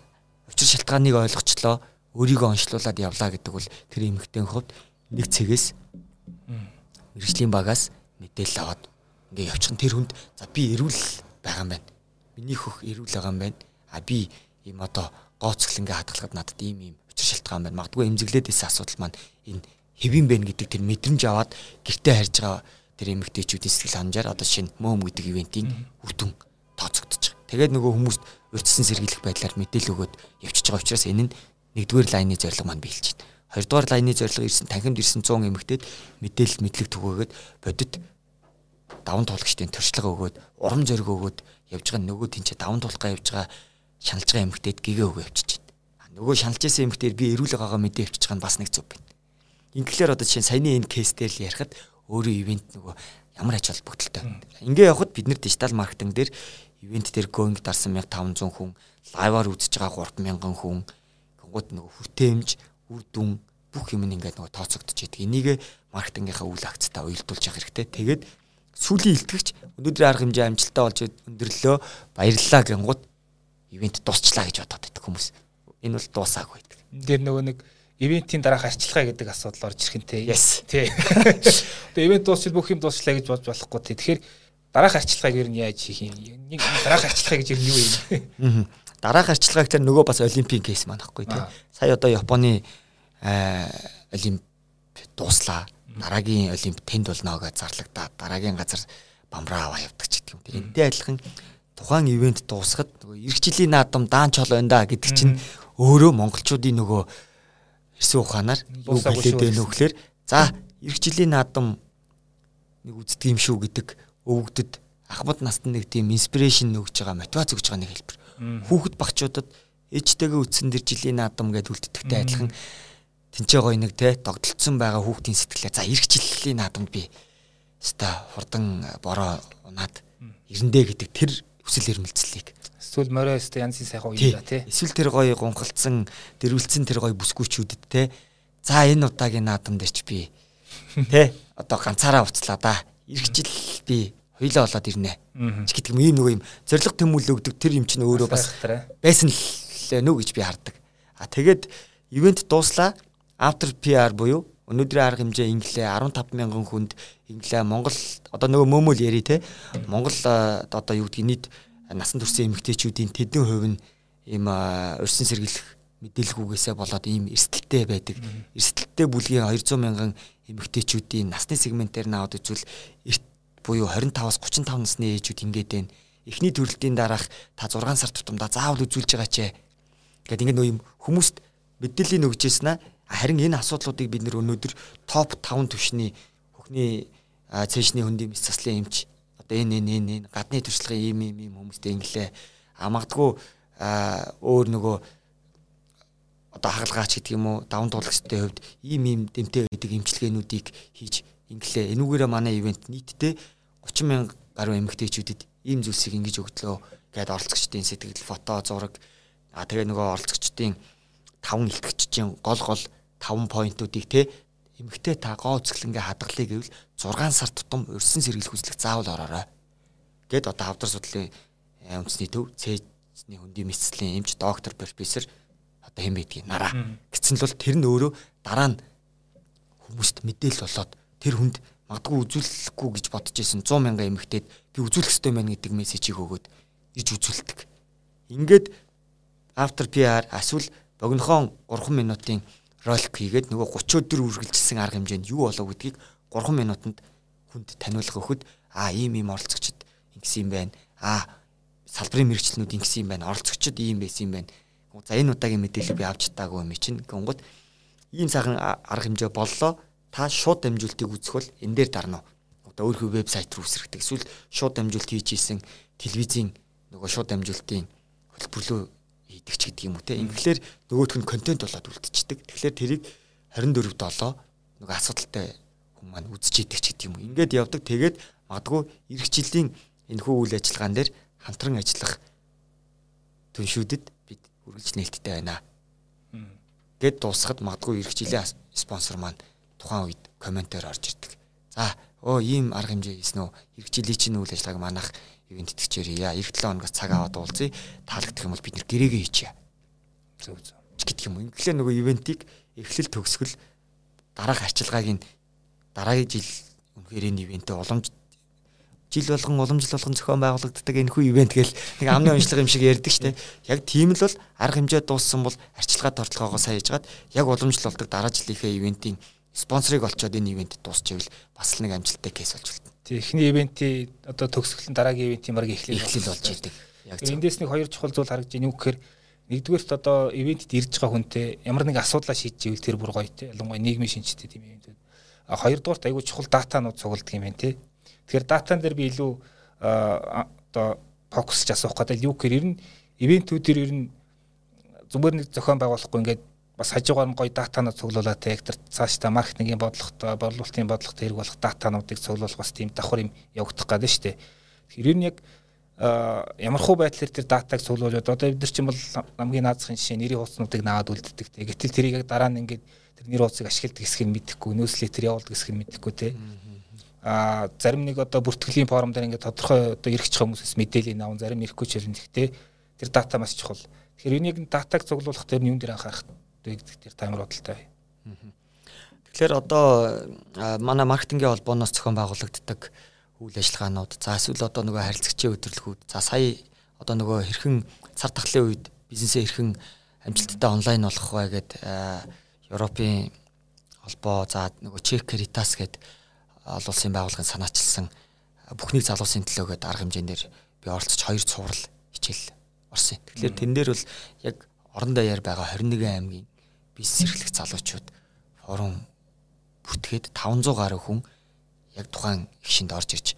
учир шалтгааныг ойлгочлоо өөрийгөө онцлуулад явлаа гэдэг бол тэр эмэгтэйн хувьд нэг цэгээс мэрэгжлийн багаас мэдээлэл аваад ингээ явчихсан тэр хүнд за би эрүүл байгаа юм байна. Миний хөх эрүүл байгаа юм байна. А би ийм одоо гооцгол ингээ хадгалахад надад ийм ийм учир шалтгаан байна. Магадгүй эмзэглээд исэн асуудал маань энэ хэвэн байна гэдэг тэр мэдрэмж аваад гэртээ харж байгаа тэр эмэгтэйчүүдийн сэтгэл ханамжаар одоо шинэ мөөм гэдэг ивентийн үр дүн тооцогдож байгаа. Тэгээд нөгөө хүмүүст урьдчилан сэргийлэх байдлаар мэдээлэл өгөөд явчихж байгаа учраас энэ нь нэгдүгээр лайны зорилго маань биелж байна. Хоёрдугаар лайны зорилго ирсэн танхимд ирсэн 100 эмэгтэйд мэдээлэл мэдлэг түгөөгээд бодит даван туулагчдын төршлөг өгөөд урам зориг өгөөд явж байгаа нөгөө тэнцээ даван туулахгаа явж байгаа шаналж байгаа эмэгтэйд гэгээ өгөө явчихж байна. Нөгөө шаналж байсан эмэгтэйр би эрүүл байгаагаа мэдээ явчихж байгаа нь бас нэг зүв байна. Ингээр одоо жишээ саяны энэ кейс дээр л ярихад өөрөө ивент нөгөө ямар ач холбогдолтой. Ингээ явхад бид нэр дижитал маркетинг дээр ивент дээр going дарсан 1500 хүн, лайваар үзэж байгаа 3000 хүн, гингууд нөгөө хүртээмж, үр дүн бүх юм ингээд нөгөө тооцогдож идэг. Энийг маркетингийнхаа үйл акцтай уялдуулж явах хэрэгтэй. Тэгээд сүүлийн илтгэгч өнөөдрийн арга хэмжээ амжилттай болж өндөрлөө баярлалаа гингууд ивент дуусчлаа гэж бодоод байдаг хүмүүс. Энэ бол дуусаагүй байдаг. Энд дээр нөгөө нэг ивентийн дараах арчилгаа гэдэг асуудал орж ирэх нь те. Yes. Тий. [LAUGHS] Тэгээ ивент дуусчил бүх юм дуусчлаа гэж бодож болохгүй те. Тэгэхээр дараах арчилгааг ер нь яаж хийх юм? Нэг дараах арчилгаа гэж ер нь юу юм? Дараах арчилгаа гэхээр нөгөө бас олимпийн кейс маань аахгүй те. Сая одоо Японы олимп дууслаа. Дараагийн олимп тэнд болно гэж зарлагдаад дараагийн газар бамраа аваа явдаг ч гэдэг юм. Энтэй адилхан тухайн ивент дуусахад нөгөө эх жилийн наадам даанч хол байна да гэдэг чинь өөрөө монголчуудын нөгөө Хэрсэн ухаанаар юу хэлээд байна вэ гэхээр за эх жилийн наадам нэг үздэг юм шүү гэдэг өвгдөд ахмад настан нэг тийм инспирэшн өгж байгаа мотивац өгж байгаа нэг хэлбэр. Хүүхэд багчуудад ээжтэйгээ үтсэн дэр жилийн наадам гэдээ үлддэгтэй адилхан. Тэнцээ гой нэг те догдолцсон байгаа хүүхдийн сэтгэлээ. За эх жилийн наадамд би ста хурдан бороо унаад ирэндэ гэдэг тэр хүсэл эрмэлзлийг. Эсвэл морио өстө янзын сайхан уяа тий. Эсвэл тэр гоё гонхолцсон, дэрвэлцэн тэр гоё бүсгүүчүүдэд те. За энэ удаагийн наадам дээр ч би [LAUGHS] те одоо ганцаараа уцлаа да. Ирэх жил би хоёлоо болоод ирнэ. ч гэдэг юм ийм нөгөө юм зориг төмөл өгдөг тэр юм чинь өөрөө бас байсан л нөө гэж би хардаг. А тэгээд ивент дууслаа after PR буюу өнөөдрийн арга хэмжээ инглээ 15 мянган хүнд инглээ Монгол одоо нөгөө мөөмөл яри те Монгол одоо юу гэдгийг нийт насан туршийн эмэгтэйчүүдийн тэдэн хувь нь ийм урьдчилан сэргийлэх мэдээлэлгүйгээсээ болоод ийм эрсдэлтэй байдаг. Эрсдэлтэй бүлгийн 200 мянган эмэгтэйчүүдийн насны сегментээр наваад үзвэл эрт буюу 25-аас 35 насны ээжүүд ингээд байна. Эхний төрөлтийн дараах та 6 сар тутамдаа заавал үзүүлж байгаа ч гэдэг ингээд нөө юм хүмүүст мэдээллийг өгчээсэн аа харин энэ асуудлуудыг бид нөр өнөөдөр топ 5 түвшний хөхний цэшний хөндийн мэс заслын эмч одоо энэ энэ энэ гадны туршлагын ийм ийм ийм хүмүүстэй инглээ. А магадгүй өөр нөгөө одоо хагалгаач гэдэг юм уу даван туулагчдын хувьд ийм ийм дэмтэй гэдэг имчилгээнүүдийг хийж инглээ. Энүүгээрээ манай ивент нийтдээ 30 мянга гаруй эмэгтэйчүүдэд ийм зүйлсийг ингэж өгдлөө гээд оролцогчдын сэтгэл фото зураг а тэгээ нөгөө оролцогчдын таван илтгэгчдийн гол гол таван поинтуудыг те эмэгтэй та гоо цэглэнгээ хадгалъя гэвэл 6 сар тутам урьдсан сэргийлэх үзлэг заавал ороорой. Гэт одоо хавдар судлалын э, үндэсний төв цэжний хөндийн мэдслийн эмч доктор профессор одоо хэн байдгийг нараа. Гэсэн л бол тэр нь өөрөө дараа нь хүмүүст мэдээлэл болоод тэр хүнд магадгүй үзүүлэхгүй гэж бодож исэн 100 мянган эмэгтэйд би үзүүлэх ёстой байна гэдэг мессежийг өгөөд ирж үзүүлдэг. Ингээд after PR эсвэл богинохон 3 минутын ролик хийгээд нөгөө 30 өдөр үргэлжилсэн арга хэмжээнд юу болов гэдгийг 3 минутанд хүнд таниулга өгөхөд аа ийм ийм оролцогчд ингэсэн юм байна. Аа салбарын мэрэгчлэнүүд ингэсэн юм байна. Оролцогчд ийм байсан юм байна. За энэ удаагийн мэдээлэл би авч чадаагүй юм чинь. Гингууд ийм цагаан арга хэмжээ боллоо. Та шууд дамжуултыг үзэхвэл энэ дээр дарна уу? Одоо өөрийнхөө вебсайт руу үсрэгдэг. Эсвэл шууд дамжуулт хийж исэн телевизийн нөгөө шууд дамжуултын хөтөлбөрлөө хийдэг ч гэдэг юм уу те. Ингээл нөгөөх нь контент болоод үлдчихдэг. Тэгэхээр тэрийг 24 7 нөгөө асуудалтай хүмүүс маань үзэж идэг ч гэдэг юм уу. Ингээд явдаг. Тэгээд магадгүй эх жилийн энэхүү үйл ажиллагаан дээр хамтран ажиллах түншүүдэд бид үргэлж нээлттэй байна. Гэт дуусахад магадгүй эх жилийн спонсор маань тухайн үед комментээр орж ирдэг. За, оо ийм арга хэмжээ хийсэн үү? Эх жилийн чинь үйл ажиллагааг манах ивент итгэжээрээ. Эх 7 хоногоос цаг аваад уулзъя. Таалагдах юм бол бид нэр гэрээгээ хийчихье. Зөв зөв. гэдэг юм. Ингээл нөгөө ивентийг эхлэл төгсгөл дараах арчилгааг нь дараагийн жил үнэхээр энэ ивэнтээ уламж жил болгон уламжлал болгон зохион байгуулагддаг энэхүү ивент гэл нэг амны онцлог юм шиг ярьдаг штэ. Яг тийм л бол арга хэмжээ дууссан бол арчилгаа тортлогоогоо саяжгаад яг уламжлал болдог дараа жилийнхээ ивентийн спонсорыг олцоод энэ ивент дуусчихвэл бас л нэг амжилттай кейс болж байна. Тэг эхний ивентийн одоо төгсгөл нь дараагийн ивентийн баг эхлэл эхлэл болж идэг. Яг эндээс нэг хоёр чухал зүйл харагдаж байна. Юу гэхээр нэгдүгээрт одоо ивентэд ирж байгаа хүнтэй ямар нэг асуудлаа шийдэж ивэл тэр бүр гоё те. Ялангуяа нийгмийн шинжтэй тийм ивентүүд. А хоёрдугаарт айгүй чухал датанууд цугладаг юм байна те. Тэгэхээр датан дээр би илүү одоо фокусч асуух гэдэг. Юу гэхээр ер нь ивентүүд ер нь зүгээр нэг зохион байгуулахгүй ингээд бас хажуугаар нь гоё датанууд цуглуулаад те яг тэр цаашдаа маркетингийн бодлоготой, борлуулалтын бодлоготой хэрэг болох датануудыг цуглуулах бас тийм давхар юм явагдах гэдэг нь шүү дээ. Тэгэхээр нь яг ямархуу байдлаар тэр датаг цуглуулад одоо бид нар чинь бол хамгийн наазахын жишээ нэрийн хуудснуудыг наваад үлддэг. Гэтэл тэрийг яг дараа нь ингээд тэр нэр хуудсыг ашигладаг хэсгийг мэдэхгүй, нөөцлөтер явуулдаг хэсгийг мэдэхгүй те. А зарим нэг одоо бүртгэлийн форум дээр ингээд тодорхой одоо эрхч хүмүүсээс мэдээлэл аван зарим ирэхгүй ч юм гэхдээ тэр дата маш чухал. Тэгэхээр энийг датаг цуглуулах дээр юун дээр анхаарах гэдэг тэр таймер бодолтой. Тэгэхээр одоо манай маркетингийн холбооноос зохион байгуулагддаг үйл ажиллагаанууд за эсвэл одоо нөгөө харилцагчийн өдөрлгүүд за сая одоо нөгөө хэрхэн цар тахлын үед бизнесээ хэрхэн амжилттай онлайн болох вэ гэд Европын холбоо за нөгөө Чек Caritas гэд олон улсын байгууллагын санаачилсан бүхнийг залуусын төлөө гэд арга хэмжээндээр би оролцож хоёр цуврал хичээл орсон. Тэгэхээр тэн дээр бол яг орон даяар байгаа 21 аймгийн бизнес эрхлэх залуучууд форум бүтгээд 500 гаруй хүн яг тухайн гişинд орж ирж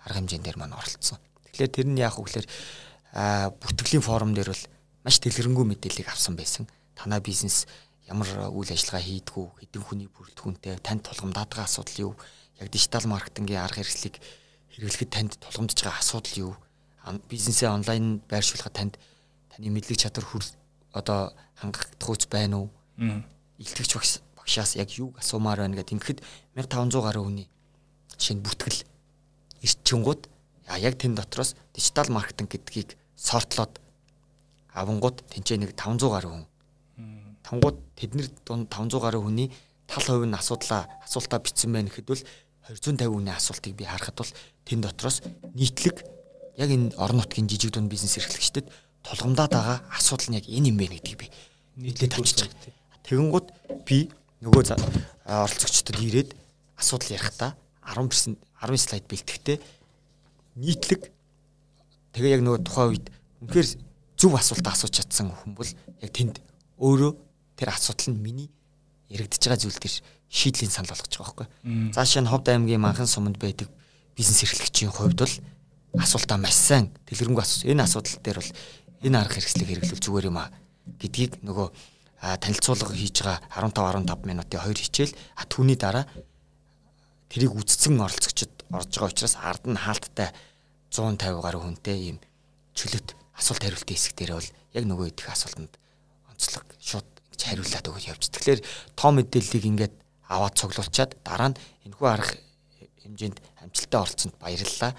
арга хэмжээндээр маань оролцсон. Тэгэхээр тэр нь яг үгээр бүтгэлийн форум дээр бол маш дэлгэрэнгүй мэдээллийг авсан байсан. Танай бизнес ямар үйл ажиллагаа хийдгүү, хэдэн хүний бүрэлдэхүүнтэй, танд тулгамдаад байгаа асуудал юу? Яг дижитал маркетингийн арга хэрэгслийг хэрэглэхэд танд тулгамдж байгаа асуудал юу? Бизнесээ онлайн байршуулахад танд таны мэдлэг чадвар хүр одоо хангагдах байна уу? Илтгэгч багшаас яг юуг асуумаар байна гэдэг. Ингээд 1500 гаруй хүний жишээ нь бүтгэл ирчингууд яг тэн дотроос дижитал маркетинг гэдгийг сортлоод авангууд тэнцээ нэг 500 гаруй хүн. Тангууд тэднэр дунд 500 гаруй хүний тал хувь нь асуудлаа асуултаа бичсэн байх гэхэд бол 250 хүний асуултыг би харахад бол тэн дотроос нийтлэг яг энэ орон нутгийн жижиг дунд бизнес эрхлэгчдэд тулгамдаад байгаа асуудал нь яг энэ юм бэ гэдгийг би нийтлээд тавьчих. Тэгэнгუთ би нөгөө оролцогчдод ирээд асуудал ярихдаа 10% 10 слайд бэлтгэхдээ нийтлэг тэгээ яг нөгөө тухайн үед үнэхээр зөв асуулт асууж чадсан хүн бол яг тэнд өөрөө тэр асуудал нь миний яригдж байгаа зүйл төр шийдлийн санал болгож байгаа байхгүй. Заашаа нь Ховд аймгийн манхан суманд байдаг бизнес эрхлэгчийн хувьд бол асуултаа маш сайн дэлгэрэнгүй асуу. Энэ асуудал дээр бол энэ арга хэрэгслийг хэрэглүүл зүгээр юм а гэдгийг нөгөө танилцуулга хийж байгаа 15 15 минутын хоёр хичээл а түүний дараа тэрийг үздсэн оролцогчд орж байгаа учраас ард нь хаалттай 150 гаруй хүнтэй ийм чөлөөт асуулт хариулт хэсэг дээр бол яг нөгөө идэх асуултанд онцлог шууд ингэж хариулаад өгöd явж. Тэгэхээр тоо мэдээллийг ингээд аваад цуглуулчаад дараа нь энэхүү арга хэмжээнд амжилттай оролцсонд баярлалаа.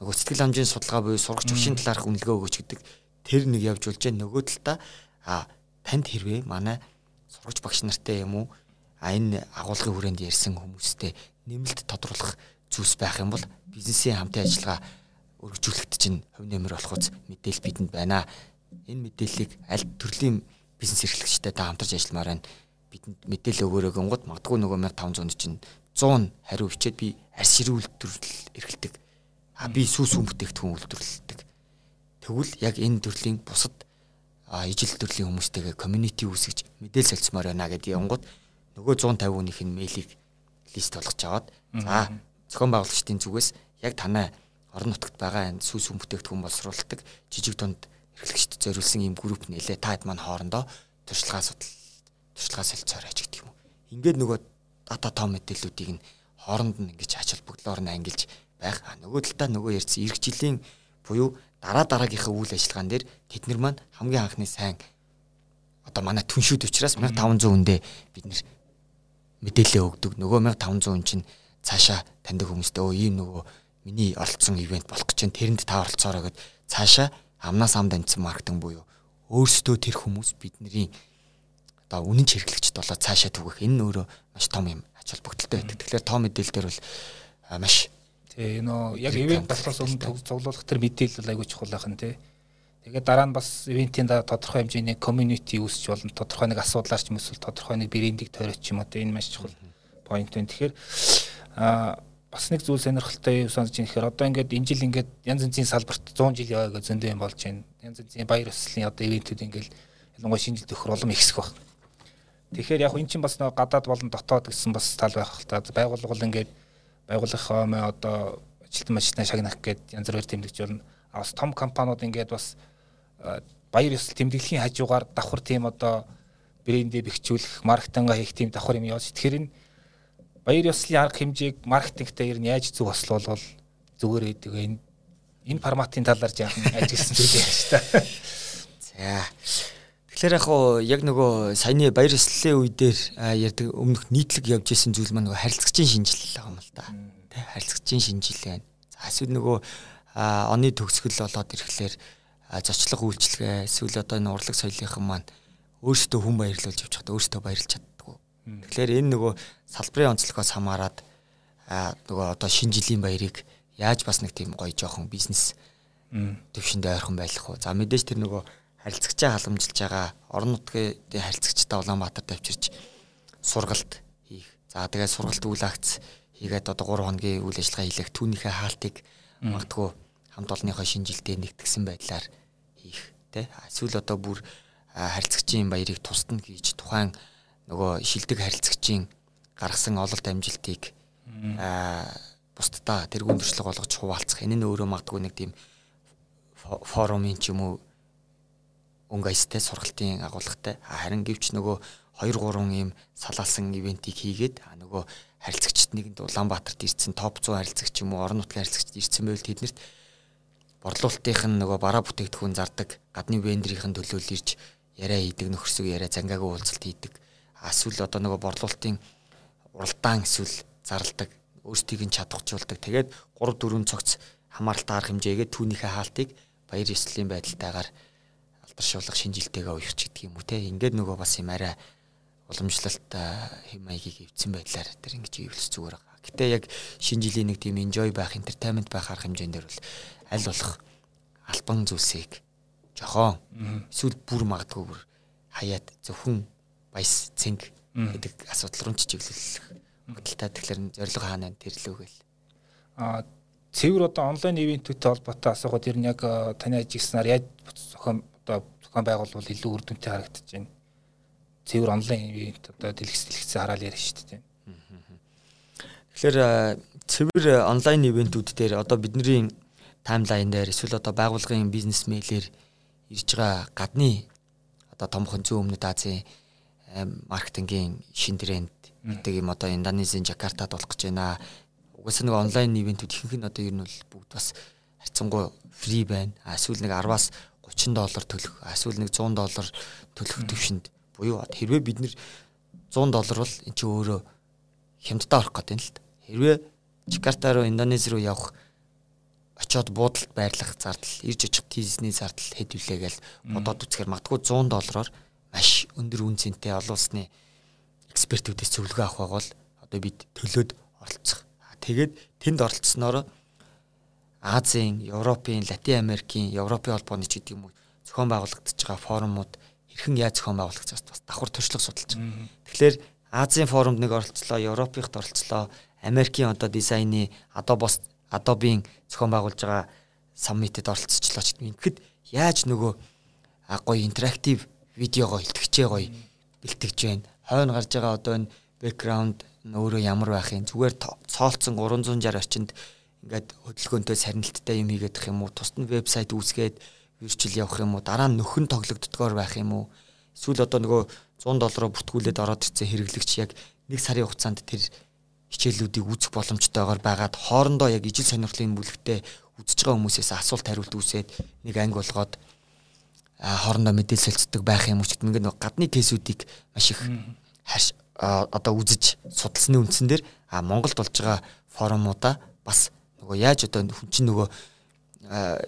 Нөгөө сэтгэл хамжийн судалгаа буюу сургач төвшин талаарх үнэлгээ өгөөч гэдэг тэр нэг явж болж байгаа нөгөө талдаа а танд хэрвээ манай сургач багш нартай юм уу а энэ агуулгын хүрээнд ярьсан хүмүүстэй нэмэлт тодруулах зүйлс байх юм бол бизнесийн хамтын ажиллагаа өргөжүүлэхэд чинь хувь нэмэр болох үз мэдээлэл бидэнд байна. Энэ мэдээллийг аль төрлийн бизнес эрхлэгчтэй та хамтарч ажилламаар байна. Бидэнд мэдээлэл өгөөрэй гингууд магадгүй нөгөө 1500 чинь 100 хариу бичээд би арс ширүү үйлдвэрлэл эрхэлдэг А би сүүс хүн бүтээгдэхүүн үйлдвэрлэдэг. Тэгвэл яг энэ төрлийн бусад ижил төрлийн хүмүүстэйгээ community үүсгэж мэдээлэл солилцмоор байна гэдэг янгууд нөгөө 150 хүнийх нь мэйлийг лист болгож аваад за зохион байгуулагчдын зүгээс яг танай орон нутагт байгаа энэ сүүс хүн бүтээгдэхүүн боловсруулдаг жижиг дунд эрхлэгчд зориулсан ийм групп нэлээ та хэд маань хоорондоо туршлагаа судал туршлагаа солилцоорой ч гэдэг юм уу. Ингээд нөгөө дата том мэдээллүүдийг нь хооронд нь ингэж ач холбогдлоор нь ангилж байх. Нөгөө талдаа нөгөө ярьсан эрг жилийн буюу дараа дараагийнхаа үйл ажиллагаан дээр тэд нар маань хамгийн анхны сайн одоо манай түншүүд учраас 1500 хүндээ бид нэр мэдээлэл өгдөг. Нөгөө 1500 хүн чинь цаашаа таньдаг хүмүүстэй өө ийм нөгөө миний оролцсон ивент болох гэж байна. Тэрэнд та оролцоорой гэд цаашаа амнаас амд амжсан маркетинг буюу өөрсдөө тэр хүмүүс бидний одоо үнэн хэрэглэгчд болоо цаашаа түгэх энэ нь өөрөө маш том юм ач холбогдолтой байдаг. Тэгэхээр том мэдээлэл дээр бол маш тий нөө яг ивент болохоос өмнө цуглуулах тэр мэдээлэл айгүй чухал нь тий. Тэгээд дараа нь бас ивентийн тодорхой хэмжээний community үүсч болно. Тодорхой нэг асуудлаар ч юм эсвэл тодорхой нэг брендийг тойрооч юм одоо энэ маш чухал point байна. Тэгэхээр аа бас нэг зүйл сонирхолтой юу сонсож байна гэхээр одоо ингээд энэ жил ингээд янз янзын салбарт 100 жил яваа гэж зөндөө юм болж байна. Янз янзын баяр ёслолын одоо ивентүүд ингээд ялангуяа шинэ жил төхөр улам ихсэх байна. Тэгэхээр яг эн чинь бас нэг гадаад болон дотоод гэсэн бас тал байх л та. Байгууллага бол ингээд байгууллагын мэ одоо ажилтан машинаа шагнах гээд янз бүрээр тэмдэгч болно. А бас том компаниуд ингээд бас баяр ёслол тэмдэглэхийн хажуугаар давхар тийм одоо брендээ бэхжүүлэх, маркетинга хийх тийм давхар юм явуулж. Тэгэхээр энэ баяр ёслолын арга хэмжээг маркетингтэй ер нь яаж зөв ослуулвал зүгээр гэдэг энэ энэ форматын талаар жаахан [LAUGHS] ажилласан зүйл шүү дээ. За Тэгэхээр яг хоо яг нөгөө саяны баяр ёслолын үе дээр ярьдаг өмнөх нийтлэг явж исэн зүйл маань нөгөө харилцагчийн шинжилэл байгаа юм л да. Тэ харилцагчийн шинжилэл байна. За эсвэл нөгөө оны төгсгөл болоод ирэхлээр зочлог үйлчлэгээ эсвэл одоо энэ урлаг соёлынхан маань өөрсдөө хүн баярлуулж явж чаддаг өөрсдөө баярлж чаддаг. Тэгэхээр энэ нөгөө салбарын онцлогоос хамаарад нөгөө одоо шинэ жилийн баярыг яаж бас нэг тийм гоё жоохон бизнес төвшөндөө ойрхон байх уу. За мэдээж тэр нөгөө харилцагчаа халамжилж байгаа орон нутгийн харилцагчтай Улаанбаатарт авчирч сургалт хийх. За тэгээд сургалт үйл агц хийгээд одоо 3 хоногийн үйл ажиллагаа хийлэх түүнийхээ хаалтыг магадгүй хамт олонныхоо шинжилтээ нэгтгсэн байдлаар хийх тий. Эсвэл одоо бүр харилцагчийн баярыг тусдна гэж тухайн нөгөө шилдэг харилцагчийн гаргасан ололт амжилтыг аа бусдаа тэргуун төршлөг болгож хуваалцах. Энэ нь өөрөө магадгүй нэг тийм форумын ч юм уу өнгө аястай сургалтын агуулгатай. Харин гэвч нөгөө 2 3 ийм салаалсан ивентийг хийгээд нөгөө харилцагчд нэгэнд Улаанбаатарт ирсэн топ 100 харилцагч юм уу орон нутгийн харилцагчд ирсэн байвал тэднэрт борлуулалтынх нь нөгөө бараа бүтээгдэхүүн зардаг гадны вендорийн төлөөлөл ирж яриа хийдэг нөхөрсөг яриа зангаагүй уулзалт хийдэг. Эсвэл одоо нөгөө борлуулалтын уралдаан эсвэл зарладаг өөрсдийг нь чадахжуулдаг тэгээд 3 4 цогц хамааралтай арга хэмжээгээ түүнийхээ хаалтыг баяр ёслолын байдалтайгаар алдаршуулах шинжилтэйгээ уявч гэдэг юм уу те ингээд нөгөө бас юм арай уламжлалт хэм маягийг эвдсэн байдлаар тэр ингэж эвлэх зүгээр байгаа. Гэтэ яг шинэ жилийн нэг тийм enjoy байх, entertainment байх арга хэмжээндэр бол аль болох альбан зүйлсийг жохон эсвэл бүр магадгүй бүр хаяад зөвхөн баяс цэнг гэдэг асуудал руу чиглүүлэх хөдөлთა тэгэхээр зориг хаана тэрлүү гэл. А цэвэр одоо онлайн ивентүүдтэй холбоотой асуухад ер нь яг таны ажигласнаар яаж зохион зохион байгуулалт илүү үр дүнтэй харагдаж байна. Цэвэр онлайн ивент одоо дэлгэц дэлгэцээ хараад яриа шүү дээ. Тэгэхээр цэвэр онлайн ивентүүд дээр одоо бидний таймлайн дээр эсвэл одоо байгууллагын бизнес мэйлэр ирж байгаа гадны одоо томхон зүүн өмнөд Азийн маркетингийн шин тренд гэдэг юм одоо Индонезийн Жакартад болох гэж байна. Угаасаа нэг онлайн ивентүүд ихэнх нь одоо ер нь бол бүгд бас харьцангуй фри байна. Эсвэл нэг 10-аас 30 доллар төлөх эсвэл нэг 100 доллар төлөх төвшөнд буюу хэрвээ бид нэр 100 доллар бол эн чинь өөрөө хямдтай орох гэдэг юм л та. Хэрвээ Жакарта руу Индонез руу явах очиод буудалд байрлах зардал, ирж очих тийзний зардал хэд вүлээ гэж бодоод үзэхээр магадгүй 100 доллараар маш өндөр үн цэнтэй олон улсны экспертүүдээс зөвлөгөө авах бол одоо бид төлөөд оролцох. Тэгээд тэнд оролцсноороо Азийн, Европын, Латин Америкийн, Европын холбооны ч гэдэг юм уу зохион байгуулагдаж байгаа форумууд хэрхэн яаж зохион байгуулагдаж бас давхар туршлага судалж байгаа. Тэгэхээр Азийн форумд нэг оролцлоо, Европынхд оролцлоо, Америкийн одоо дизайны Adobe Adobe-ийн зохион байгуулж байгаа саммитэд оролцочлоо ч ингэхэд яаж нөгөө гоё интерактив видеогоо илтгэжээ гоё бэлтгэж байна. Хойно гарч байгаа одоо энэ бэкграунд өөрөө ямар байх юм зүгээр цоолцсон 360 орчинд ингээд хөдөлгөөнтэй сарнилттай юм хийгээд юм уу? Тусад нь вебсайт үүсгээд вирчл явах юм уу? Дараа нь нөхөн тоглогддгоор байх юм уу? Эсвэл одоо нөгөө 100 доллараар бүртгүүлээд ороод ирсэн хэрэглэгч яг нэг сарын хугацаанд тэр хичээлүүдийг үүсэх боломжтойгоор байгаад хоорондоо яг ижил сонирхлын бүлэгтээ үзэж байгаа хүмүүсээс асуулт хариулт үүсээд нэг анги болгоод хоорондоо мэдээлэл солилцдог байх юм уу? Ч гэдэг ингээд гадны кейсүүдийг маш их одоо үзэж судалсны үндсэн дээр а Монголд болж байгаа форумуудаа бас нөгөө яаж одоо хүн чинь нөгөө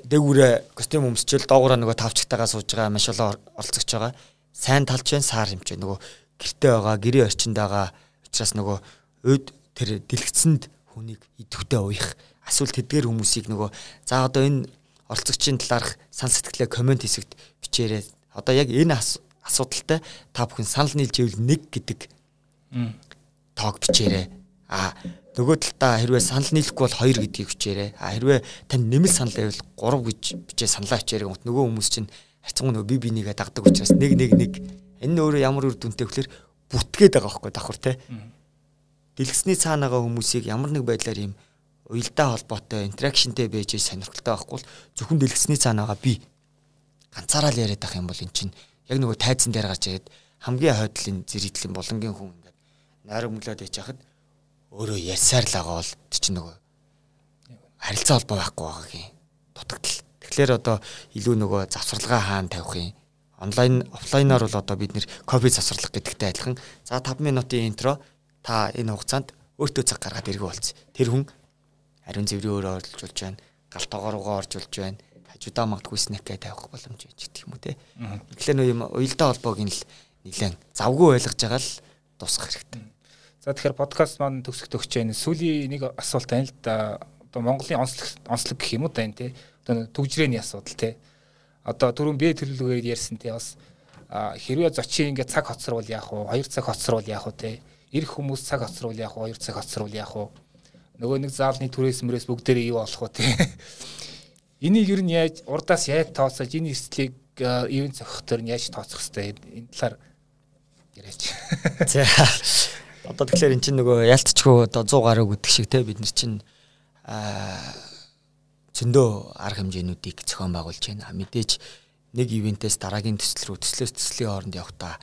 дээгүүрээ костюм өмсчил доогоороо нөгөө тавчтайгаа сууж байгаа маш олон оролцогч байгаа. Сайн талч байна, саар юм ч нөгөө гэрте байгаа, гэрээ орчинд байгаа учраас нөгөө өд тэр дэлгэцэнд хүнийг идэвхтэй уях. Асуулт тэдгээр хүмүүсийг нөгөө за одоо энэ оролцогчийн талаарх сан сэтгэлээ комент хэсэгт бичээрэй. Одоо яг энэ асуудалтай та бүхэн санал нийлж ивэл нэг гэдэг тоог бичээрэй. А нөгөө талдаа хэрвээ санал нийлэхгүй бол 2 гэдгийг бичээрэй. А хэрвээ тань нэмэлт санал байвал 3 гэж бичээ саналаа бичээрэй. Нөгөө хүмүүс чинь хайцсан нөгөө би бинийгээ дагдаг учраас нэг нэг нэг энэ нь өөрөө ямар үр дүнтэй вөхлөр бүтгээд байгаа байхгүй давхар те. Дэлгэсний цаанаага хүмүүсийг ямар нэг байдлаар юм уялдаа холбоотой интеракшнтэй байж сонирхолтой байхгүй бол зөвхөн дэлгэсний цаанаага би ганцаараа л яриад ах юм бол эн чинь яг нөгөө тайзан дээр гарч ирээд хамгийн хойдлын зэрэгдлийн болонгийн хүн ингээд нойрог мөлөөд ич хахад өөрөө ярьсаар л байгаа бол чинь нөгөө харилцаа холбоо байхгүй байгаагийн дутагдал. Тэгэхээр одоо илүү нөгөө завсралгаа хаана тавих юм? Онлайн офлайнаар бол одоо бид нэр ковид завсарлага гэдэгтэй адилхан. За 5 минутын интро та энэ хугацаанд өөртөө цаг гаргаад иргэ болц. Тэр хүн ариун зэврийн өөрөө оржуулж байна. Галт тоогооргоо оржуулж байна хажуудаа магадгүй снэкгээ тавих боломж байж гэх юм уу те. Тэгэхээр нөө юм уялдаа холбоог нь л нэлээд завгүй ойлгож байгаа л дуусгах хэрэгтэй. За тэгэхээр подкаст маань төгсөх төгсөж байна. Сүүлийн нэг асуулт байна л да. Одоо Монголын онцлог онцлог гэх юм уу даа те. Одоо төгжрээний асуудал те. Одоо түрүүн бэ төлөвлөгөөөр ярьсан те бас хэрвээ зочин ингээд цаг хоцорвол яах вэ? 2 цаг хоцорвол яах вэ те? Ирэх хүмүүс цаг хоцорвол яах вэ? 2 цаг хоцорвол яах вэ? Нөгөө нэг заалны түрээс мөрөөс бүгдээрээ юу болох вэ те? [LAUGHS] Энийг ер нь яаж урдаас яаж тооцоож энэ эрсдлийг ивэн зохих төр нь яаж тооцох хэвтэй энэ талаар яриач. За [LAUGHS] одоо тэгэхээр эн чинь нөгөө ялцчгүй одоо 100 гаруй гэдэг шиг те бид нар чинь аа зөндөө арга хэмжээнүүдийг зохион байгуулж байна. Мэдээж нэг ивентээс дараагийн төсөл рүү төслөөс төслийн хооронд явахдаа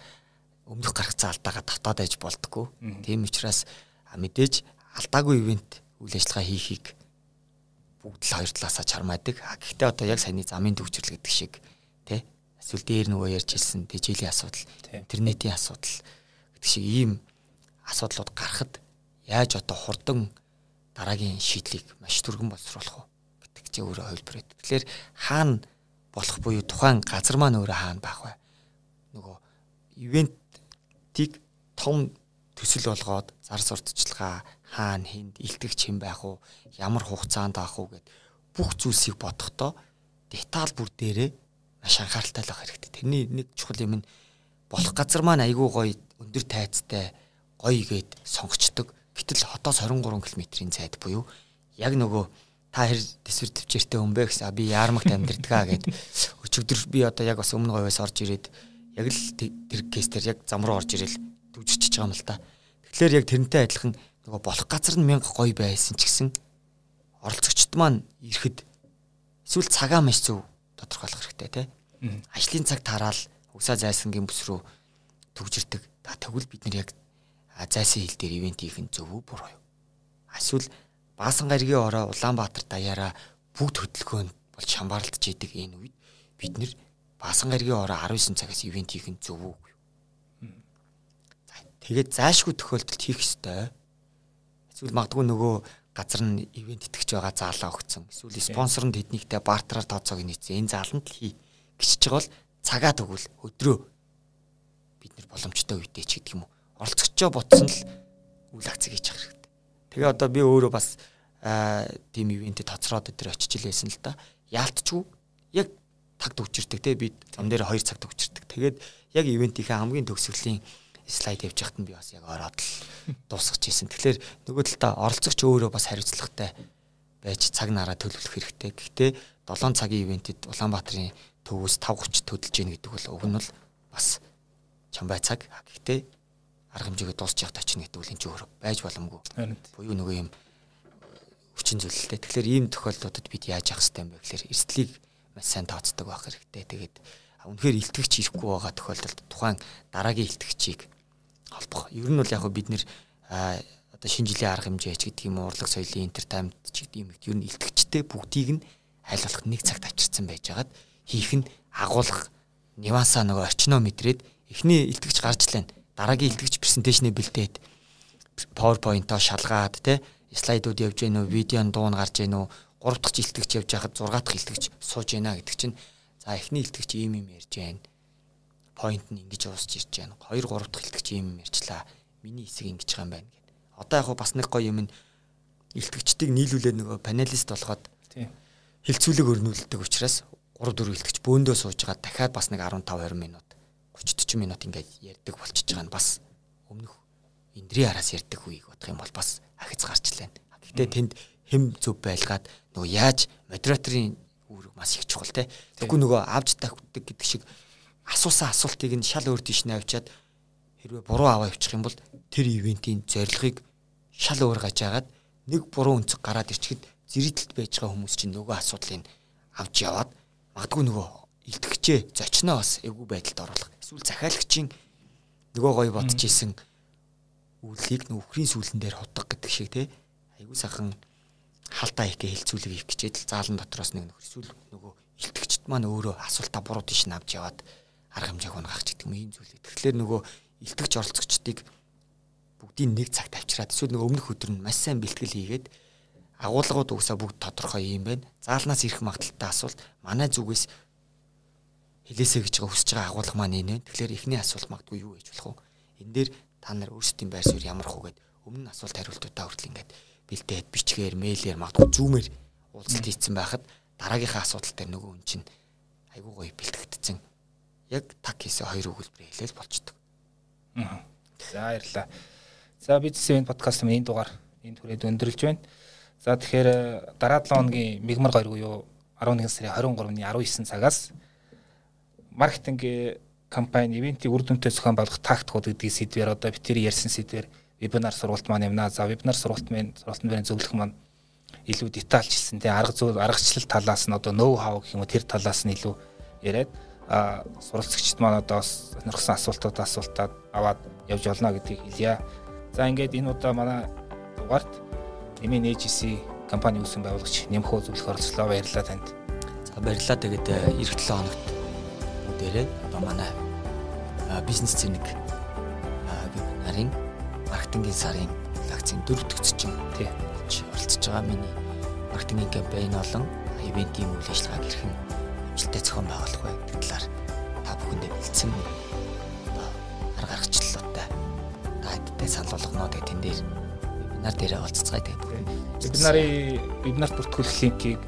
өмнөх гарах цаалтайгаа татаад байж болтгоо. Тийм учраас мэдээж алдаагүй ивент үйл ажиллагаа хийхийг бүгд л хоёр талаасаа чармаадаг. Гэхдээ одоо яг саяны замын төвчрэл гэдэг шиг тий эсвэл дээр нөгөө ярьж хэлсэн тэжээлийн асуудал, интернетийн асуудал гэдэг шиг ийм асуудлууд гарахад яаж одоо хурдан дараагийн шийдлийг маш түргэн боловсруулах вэ гэдэг чинь өөрөө байдаг. Тэгэхээр хаана болох буюу тухайн газар маань өөрөө хаана байх вэ? Нөгөө ивентийг том төсөл болгоод зар сурталчилгаа хаана хүнд илтгэгч хэм байх уу ямар хугацаанд авах уу гэд бүх зүйлсийг бодохдоо деталь бүр дээрээ маш анхааралтай л байх хэрэгтэй. Тэрний нэг чухал юм нь болох газар маань айгүй гоё өндөр тайцтай гоё игээд сонгочдөг. Гэтэл хотоос 23 км-ийн цайд буюу яг нөгөө та хэр төсвөр төвчээртэй хүн бэ гэсэн би яармагт амьдэрдгаа гэд өчигдөр би одоо яг бас өмнө говьоос орж ирээд яг л тэр кейстер яг зам руу орж ирэл дүжирчиж байгаа юм л та. Тэгэхээр яг тэрнтэй адилхан нөгөө болох газар нь мянга гоё байсан ч гэсэн оролцогчд маань ирэхэд эсвэл цагаа маш зөв тодорхойлох хэрэгтэй тий. Ажлын цаг тараал угсаа зайсангийн бүс рүү төгжирдэг. Та тэгвэл бид нар яг зайсан хил дээр ивент хийх нь зөв үү буруу юу? Эсвэл Баасан гаригийн ороо Улаанбаатар даяараа бүгд хөдөлгөөнд болж шамбаарлаж идэг энэ үед бид нэр Баасан гаригийн ороо 19 цагаас ивент хийх нь зөв үү? Тэгээд заашгүй тохиолдолд хийх ёстой. Эсвэл магадгүй нөгөө газар нь ивент итгэж байгаа заалаа өгсөн. Эсвэл спонсор нь тэднийхтэй бартераар тооцоог нийцсэн. Энэ зааланд л хий. Гिचж байгаа бол цагаа төгөл өдрөө бид нар боломжтой үедээ ч гэдэг юм уу. Оролцогчоо ботсон л үйл акцыг хийж явах хэрэгтэй. Тэгээ одоо би өөрөө бас тийм ивентэд тоцроод өдөр очиж илээсэн л да. Яалтчгүй яг таг төгчөрдөг те би зам дээр 2 цаг төгчөрдөг. Тэгээд яг ивентийнхээ хамгийн төгсгөлийн слайд явж байхад нь би бас яг ороод л [LAUGHS] дуусгаж ийсэн. Тэгэхээр нөгөө талдаа оролцогч өөрөө бас хариуцлагатай байж цаг нараа төлөвлөх хэрэгтэй. Гэхдээ 7 цагийн ивентэд Улаанбаатарын төвөөс 5:30 төдөлж гин гэдэг бол уг нь бол бас чамбай цаг. Гэхдээ арга хэмжээгээ дуусч явах тачин гэдэг үл энэ ч өөр байж боломгүй. Буюу нөгөө юм хүчин зүйлэлтэй. Тэгэхээр ийм тохиолдлуудад бид яаж явах хэрэгтэй юм бэ гэхээр эрсдлийг маш сайн тооцдог байх хэрэгтэй. Тэгээд үнэхээр илтгэгч ирэхгүй байгаа тохиолдолд тухайн дараагийн илтгэгчийг холбох. Ер нь бол яг бид нэр одоо шинэ жилийн арга хэмжээч гэдэг юм урлаг соёлын entertainment ч гэдэг юм ер нь илтгэгчтэй бүгдийг нь айл болох нэг цагт авчирсан байж хагаад хийх нь агуулга нюансаа нөгөө орчноо мэдрээд эхний илтгэгч гарч лэн дараагийн илтгэгч презентацийн бэлдээд PowerPoint-оо шалгаад те слайдууд явж гэнэ үү видеон дуун гарч гэнэ үү гурав дахь илтгэгч явж байхад 6 дахь илтгэгч сууж гэнэ гэдэг чинь за эхний илтгэгч ийм юм ярьж гэнэ point нь ингэж уусч ирж гэнэ 2 3 дахь илтгэгч ийм юм ярьчлаа. Миний хэсэг ингэж байгаа юм байна гэд одоо яг бас нэг гоё юм нь илтгэгчдийг нийлүүлээд нөгөө панелист болгоод хилцүүлэг өрнүүлдэг учраас 3 4 илтгэж бөөндөө сууж байгаа. Дахиад бас нэг 15 20 минут 30 40 минут ингээд ярьдаг болчихж байгаа нь бас өмнөх эндрийн араас ярьдаг үеийг бодох юм бол бас ахиц гарч лээ. Гэхдээ тэнд хэм зөв байлгаад нөгөө яаж модераторын үүрэг маш их чухал те. Тэгэхгүй нөгөө авж тавьдаг гэдэг шиг асуусан асуултыг нь шал өөр тийш навчаад хэрвээ буруу аваа явчих юм бол тэр ивентийн зорилгыг шал өөр гажаагаад нэг буруу өнцөг гараад ирчихэд зэрэгтэлд байж байгаа хүмүүс чинь нөгөө асуудлыг авч яваад магадгүй нөгөө илтгэгчээ зочноо бас эвгүй байдалд оруулах. Эсвэл захиалагчийн нөгөө гоё бодож исэн үлийг нөхрийн сүүлэн дээр худаг гэдэг шиг те айгүй сайхан халтаа ихэ хилцүүлэг хийх гэчээд л заалан дотроос нэг нөхөр эсвэл нөгөө илтгэгчд маань өөрөө асуултаа буруу тийш навж яваад арга хэмжээг унгах ч гэдэг юм ийм зүйлээ. Тэгэхээр нөгөө илтгэгч оролцогчдыг бүгдийг нэг цагт авчираад эсвэл нөгөө өмнөх өдөр нь маш сайн бэлтгэл хийгээд агуулгууд угсаа бүгд тодорхой юм байна. Заалнаас ирэх магадaltaй асуулт манай зүгээс хэлээсэй гэж байгаа хүсэж байгаа агуулга маань энэ. Тэгэхээр эхний асуулт магадгүй юу гэж болох вэ? Энэ дээр та нар өөрсдийн байр суурь ямар хөө гэд өмнө нь асуулт хариултуудаа хүртэл ингээд бэлдээд бичгээр, мэйлээр магадгүй зүүмээр уулзалт хийцэн байхад дараагийнхаа асуудал дээр нөгөө хүн чинь айгүй гоё бэлтгэгдсэн. Яг так хийсэн хоёр өгүүлбэр хэлэл болчдөг. За баярлалаа. За бизнес event подкаст маань энэ дугаар энэ түрээд өндөрлж байна. За тэгэхээр дараа 7 хоногийн мигмар 2 буюу 11 сарын 23-ны 19 цагаас маркетинг компани ивентийг үр дүнтэй зохион байгуулах тактикууд гэдэг сэдвээр одоо бид тэр ярьсан сэдвээр вебинар сургалт маань юмнаа. За вебинар сургалт маань сургалтын баримт зөвлөх маань илүү детальчилсан тий арга зүй аргачлал талаас нь одоо ноу хау гэх юм уу тэр талаас нь илүү яриад а суралцагчид маань одоо сонирхсан асуултууд асуултаад аваад явж болно гэдгийг хэлье. За ингээд энэ удаа манай дугаарт Эмийн ээжisi компани үүсгэн байгуулагч Нэмхөө зөвлөх оролцлоо баярлалаа танд. За баярлалаа. Тэгээд э, эх 7 хоногт бүгдээрээ одоо манай бизнес цэник вебинарын маркетингийн сарын лекцийн дөрөв дэх зочин тий оролцож байгаа миний маркетингийн кампань болон ивентийн үйл ажиллагааг хэрхэн амжилттай зохион байгуулах вэ гэдэг талаар та бүхэндээ бэлдсэн арга гаргачлалтай та хэдтэй санал болгоно тэгээд тэн дээр. Вебинар дээр олццгаая тэгээд. Вебинарын вебинарт бүртгүүлэх линкийг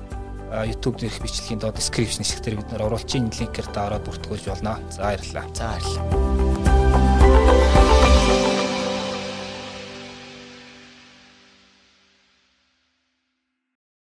YouTube дээрх бичлэгийн доод description хэсгээр бид нар оруулж ин линкээр ороод бүртгүүлж болно. За баярлалаа. За баярлалаа.